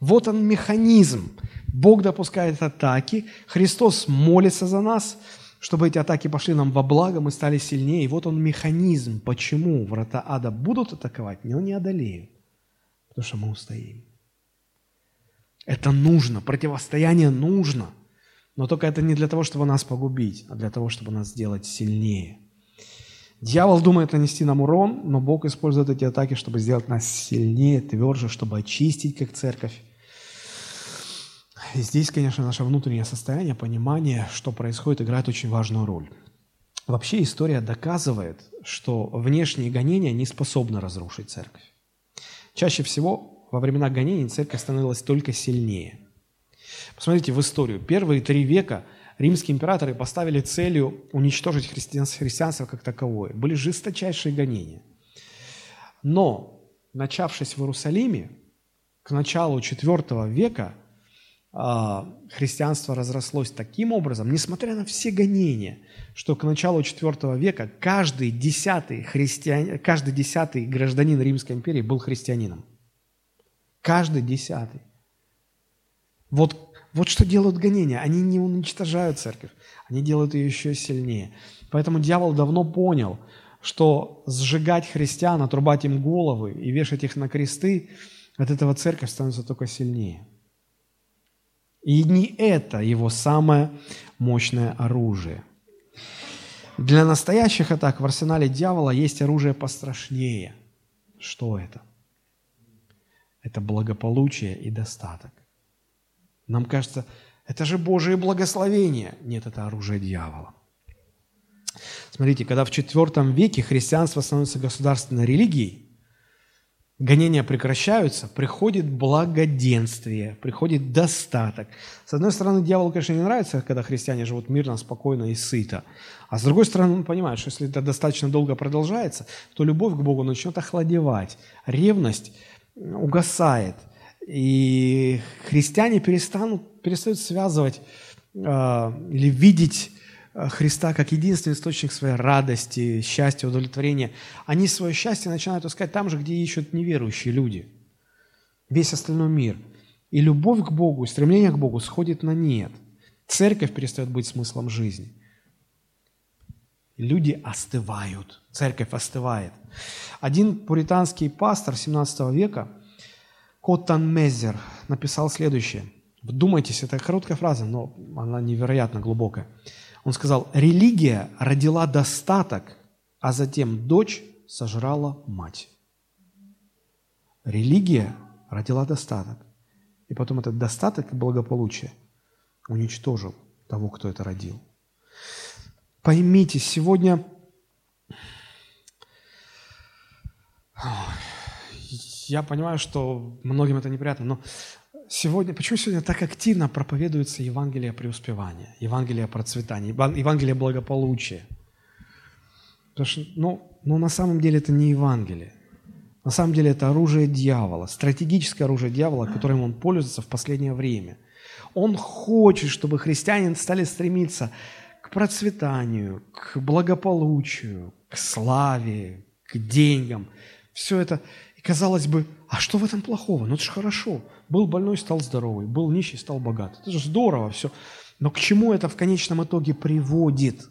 Вот он механизм. Бог допускает атаки, Христос молится за нас, чтобы эти атаки пошли нам во благо, мы стали сильнее. И вот он механизм, почему врата ада будут атаковать, но не одолеют, потому что мы устоим. Это нужно, противостояние нужно, но только это не для того, чтобы нас погубить, а для того, чтобы нас сделать сильнее – Дьявол думает нанести нам урон, но Бог использует эти атаки, чтобы сделать нас сильнее, тверже, чтобы очистить как церковь. И здесь, конечно, наше внутреннее состояние, понимание, что происходит, играет очень важную роль. Вообще история доказывает, что внешние гонения не способны разрушить церковь. Чаще всего во времена гонений церковь становилась только сильнее. Посмотрите в историю. Первые три века римские императоры поставили целью уничтожить христианство, христианство как таковое. Были жесточайшие гонения. Но, начавшись в Иерусалиме, к началу IV века а, христианство разрослось таким образом, несмотря на все гонения, что к началу IV века каждый десятый, христиан... каждый десятый гражданин Римской империи был христианином. Каждый десятый. Вот вот что делают гонения. Они не уничтожают церковь, они делают ее еще сильнее. Поэтому дьявол давно понял, что сжигать христиан, отрубать им головы и вешать их на кресты, от этого церковь становится только сильнее. И не это его самое мощное оружие. Для настоящих атак в арсенале дьявола есть оружие пострашнее. Что это? Это благополучие и достаток. Нам кажется, это же Божие благословение. Нет, это оружие дьявола. Смотрите, когда в IV веке христианство становится государственной религией, гонения прекращаются, приходит благоденствие, приходит достаток. С одной стороны, дьяволу, конечно, не нравится, когда христиане живут мирно, спокойно и сыто. А с другой стороны, он понимает, что если это достаточно долго продолжается, то любовь к Богу начнет охладевать, ревность угасает. И христиане перестанут, перестают связывать э, или видеть Э, Христа как единственный источник своей радости, счастья, удовлетворения, они свое счастье начинают искать там же, где ищут неверующие люди. Весь остальной мир. И любовь к Богу, стремление к Богу сходит на нет. Церковь перестает быть смыслом жизни. Люди остывают. Церковь остывает. Один пуританский пастор 17 века, Коттан Мезер, написал следующее. Вдумайтесь, это короткая фраза, но она невероятно глубокая. Он сказал, религия родила достаток, а затем дочь сожрала мать. Религия родила достаток. И потом этот достаток и благополучие уничтожил того, кто это родил. Поймите, сегодня я понимаю, что многим это неприятно, но сегодня, почему сегодня так активно проповедуется Евангелие преуспевания, Евангелие процветания, Евангелие благополучия? Потому что, ну, ну, на самом деле это не Евангелие. На самом деле это оружие дьявола, стратегическое оружие дьявола, которым он пользуется в последнее время. Он хочет, чтобы христиане стали стремиться к процветанию, к благополучию, к славе, к деньгам. Все это, казалось бы, а что в этом плохого? Ну это же хорошо. Был больной, стал здоровый. Был нищий, стал богат. Это же здорово все. Но к чему это в конечном итоге приводит?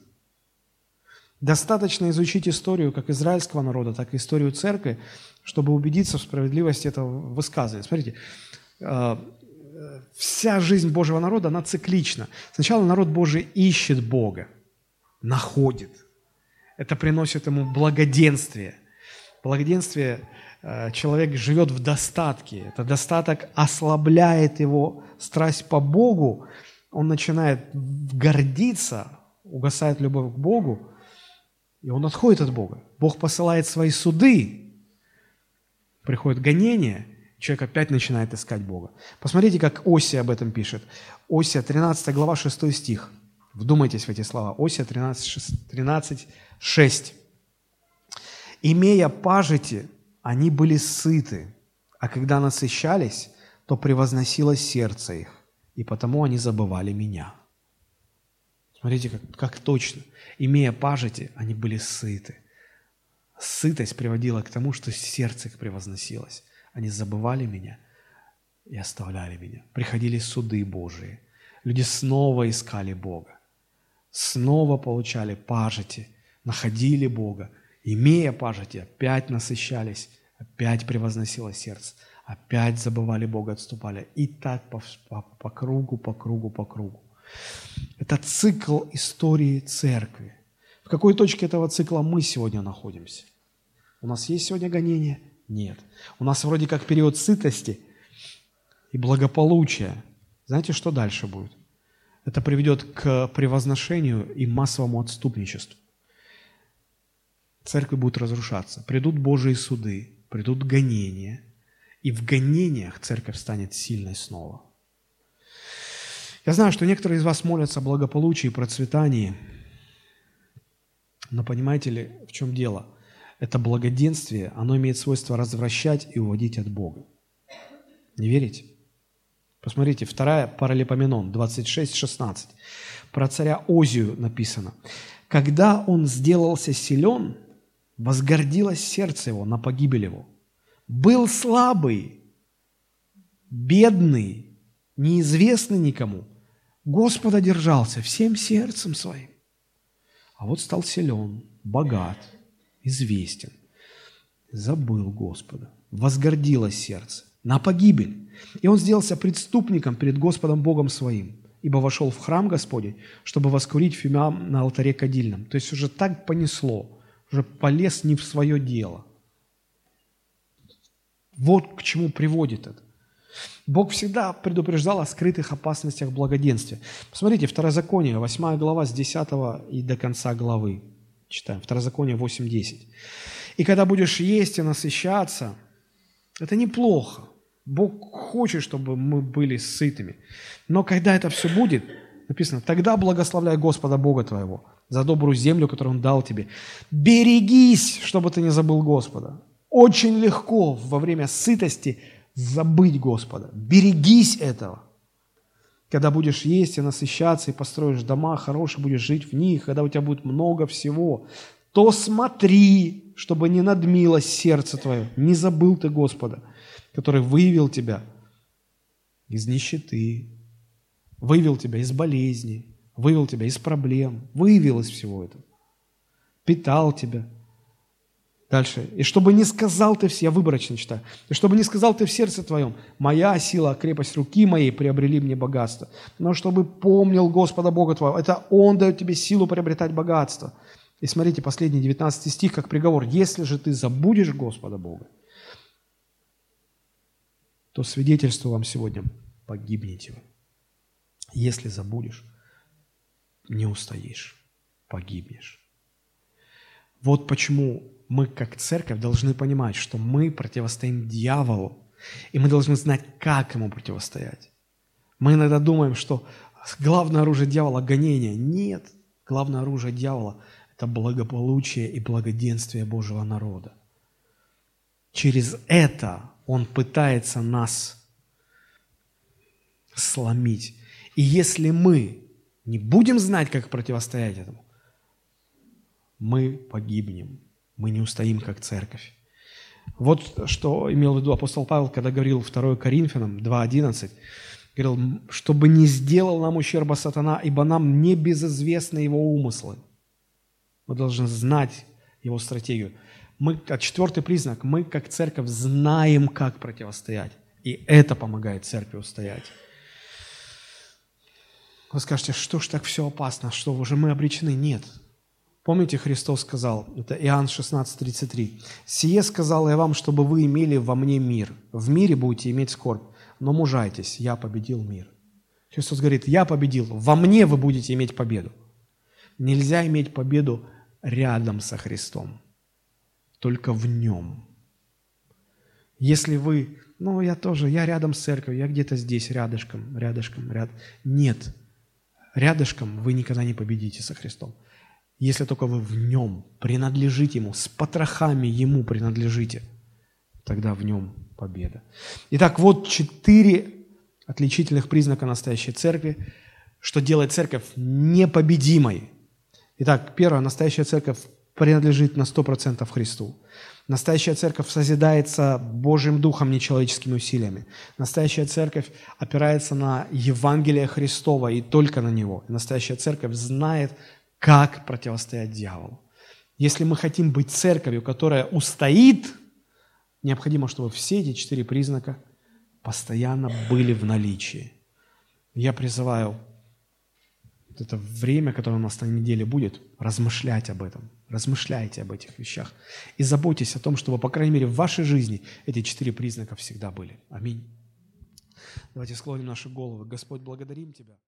Достаточно изучить историю как израильского народа, так и историю церкви, чтобы убедиться в справедливости этого высказывания. Смотрите, э, вся жизнь Божьего народа, она циклична. Сначала народ Божий ищет Бога, находит. Это приносит ему благоденствие. Благоденствие человек живет в достатке, это достаток ослабляет его страсть по Богу, он начинает гордиться, угасает любовь к Богу, и он отходит от Бога. Бог посылает свои суды, приходит гонение, человек опять начинает искать Бога. Посмотрите, как Осия об этом пишет. Осия, 13 глава, 6 стих. Вдумайтесь в эти слова. Осия 13, 6, 13 6. «Имея пажити, они были сыты, а когда насыщались, то превозносилось сердце их, и потому они забывали меня. Смотрите, как, как точно. Имея пажити, они были сыты. Сытость приводила к тому, что сердце их превозносилось. Они забывали меня и оставляли меня. Приходили суды Божии. Люди снова искали Бога. Снова получали пажити, находили Бога, имея пажити, опять насыщались, опять превозносило сердце, опять забывали Бога, отступали. И так по, по, по кругу, по кругу, по кругу. Это цикл истории церкви. В какой точке этого цикла мы сегодня находимся? У нас есть сегодня гонение? Нет. У нас вроде как период сытости и благополучия. Знаете, что дальше будет? Это приведет к превозношению и массовому отступничеству церковь будет разрушаться. Придут Божьи суды, придут гонения, и в гонениях церковь станет сильной снова. Я знаю, что некоторые из вас молятся о благополучии и процветании, но понимаете ли, в чем дело? Это благоденствие, оно имеет свойство развращать и уводить от Бога. Не верите? Посмотрите, вторая паралипоменон, 26-16. Про царя Озию написано. «Когда он сделался силен, возгордилось сердце его на погибель его. Был слабый, бедный, неизвестный никому. Господа держался всем сердцем своим. А вот стал силен, богат, известен. Забыл Господа. Возгордилось сердце на погибель. И он сделался преступником перед Господом Богом своим, ибо вошел в храм Господень, чтобы воскурить фимиам на алтаре кадильном. То есть уже так понесло – уже полез не в свое дело. Вот к чему приводит это. Бог всегда предупреждал о скрытых опасностях благоденствия. Посмотрите, Второзаконие, 8 глава с 10 и до конца главы. Читаем. Второзаконие 8.10. И когда будешь есть и насыщаться, это неплохо. Бог хочет, чтобы мы были сытыми. Но когда это все будет, написано, тогда благословляй Господа Бога твоего за добрую землю, которую Он дал тебе. Берегись, чтобы ты не забыл Господа. Очень легко во время сытости забыть Господа. Берегись этого. Когда будешь есть и насыщаться, и построишь дома хорошие, будешь жить в них, когда у тебя будет много всего, то смотри, чтобы не надмилось сердце твое, не забыл ты Господа, который вывел тебя из нищеты, вывел тебя из болезни, вывел тебя из проблем, вывел из всего этого, питал тебя – Дальше. «И чтобы не сказал ты, я выборочно читаю, и чтобы не сказал ты в сердце твоем, моя сила, крепость руки моей приобрели мне богатство, но чтобы помнил Господа Бога твоего, это Он дает тебе силу приобретать богатство». И смотрите, последний 19 стих, как приговор. «Если же ты забудешь Господа Бога, то свидетельствую вам сегодня, погибнете вы. Если забудешь, не устоишь, погибнешь». Вот почему мы как церковь должны понимать, что мы противостоим дьяволу, и мы должны знать, как ему противостоять. Мы иногда думаем, что главное оружие дьявола – гонение. Нет, главное оружие дьявола – это благополучие и благоденствие Божьего народа. Через это он пытается нас сломить. И если мы не будем знать, как противостоять этому, мы погибнем мы не устоим как церковь. Вот что имел в виду апостол Павел, когда говорил 2 Коринфянам 2.11, говорил, чтобы не сделал нам ущерба сатана, ибо нам не безызвестны его умыслы. Мы должны знать его стратегию. Мы, а четвертый признак, мы как церковь знаем, как противостоять. И это помогает церкви устоять. Вы скажете, что ж так все опасно, что уже мы обречены? Нет, Помните, Христос сказал, это Иоанн 16:33, «Сие сказал я вам, чтобы вы имели во мне мир. В мире будете иметь скорбь, но мужайтесь, я победил мир». Христос говорит, я победил, во мне вы будете иметь победу. Нельзя иметь победу рядом со Христом, только в Нем. Если вы, ну, я тоже, я рядом с церковью, я где-то здесь, рядышком, рядышком, ряд. Нет, рядышком вы никогда не победите со Христом если только вы в нем принадлежите ему, с потрохами ему принадлежите, тогда в нем победа. Итак, вот четыре отличительных признака настоящей церкви, что делает церковь непобедимой. Итак, первое, настоящая церковь принадлежит на 100% Христу. Настоящая церковь созидается Божьим Духом, нечеловеческими усилиями. Настоящая церковь опирается на Евангелие Христова и только на него. Настоящая церковь знает, как противостоять дьяволу. Если мы хотим быть церковью, которая устоит, необходимо, чтобы все эти четыре признака постоянно были в наличии. Я призываю вот это время, которое у нас на неделе будет, размышлять об этом. Размышляйте об этих вещах. И заботьтесь о том, чтобы, по крайней мере, в вашей жизни эти четыре признака всегда были. Аминь. Давайте склоним наши головы. Господь, благодарим Тебя.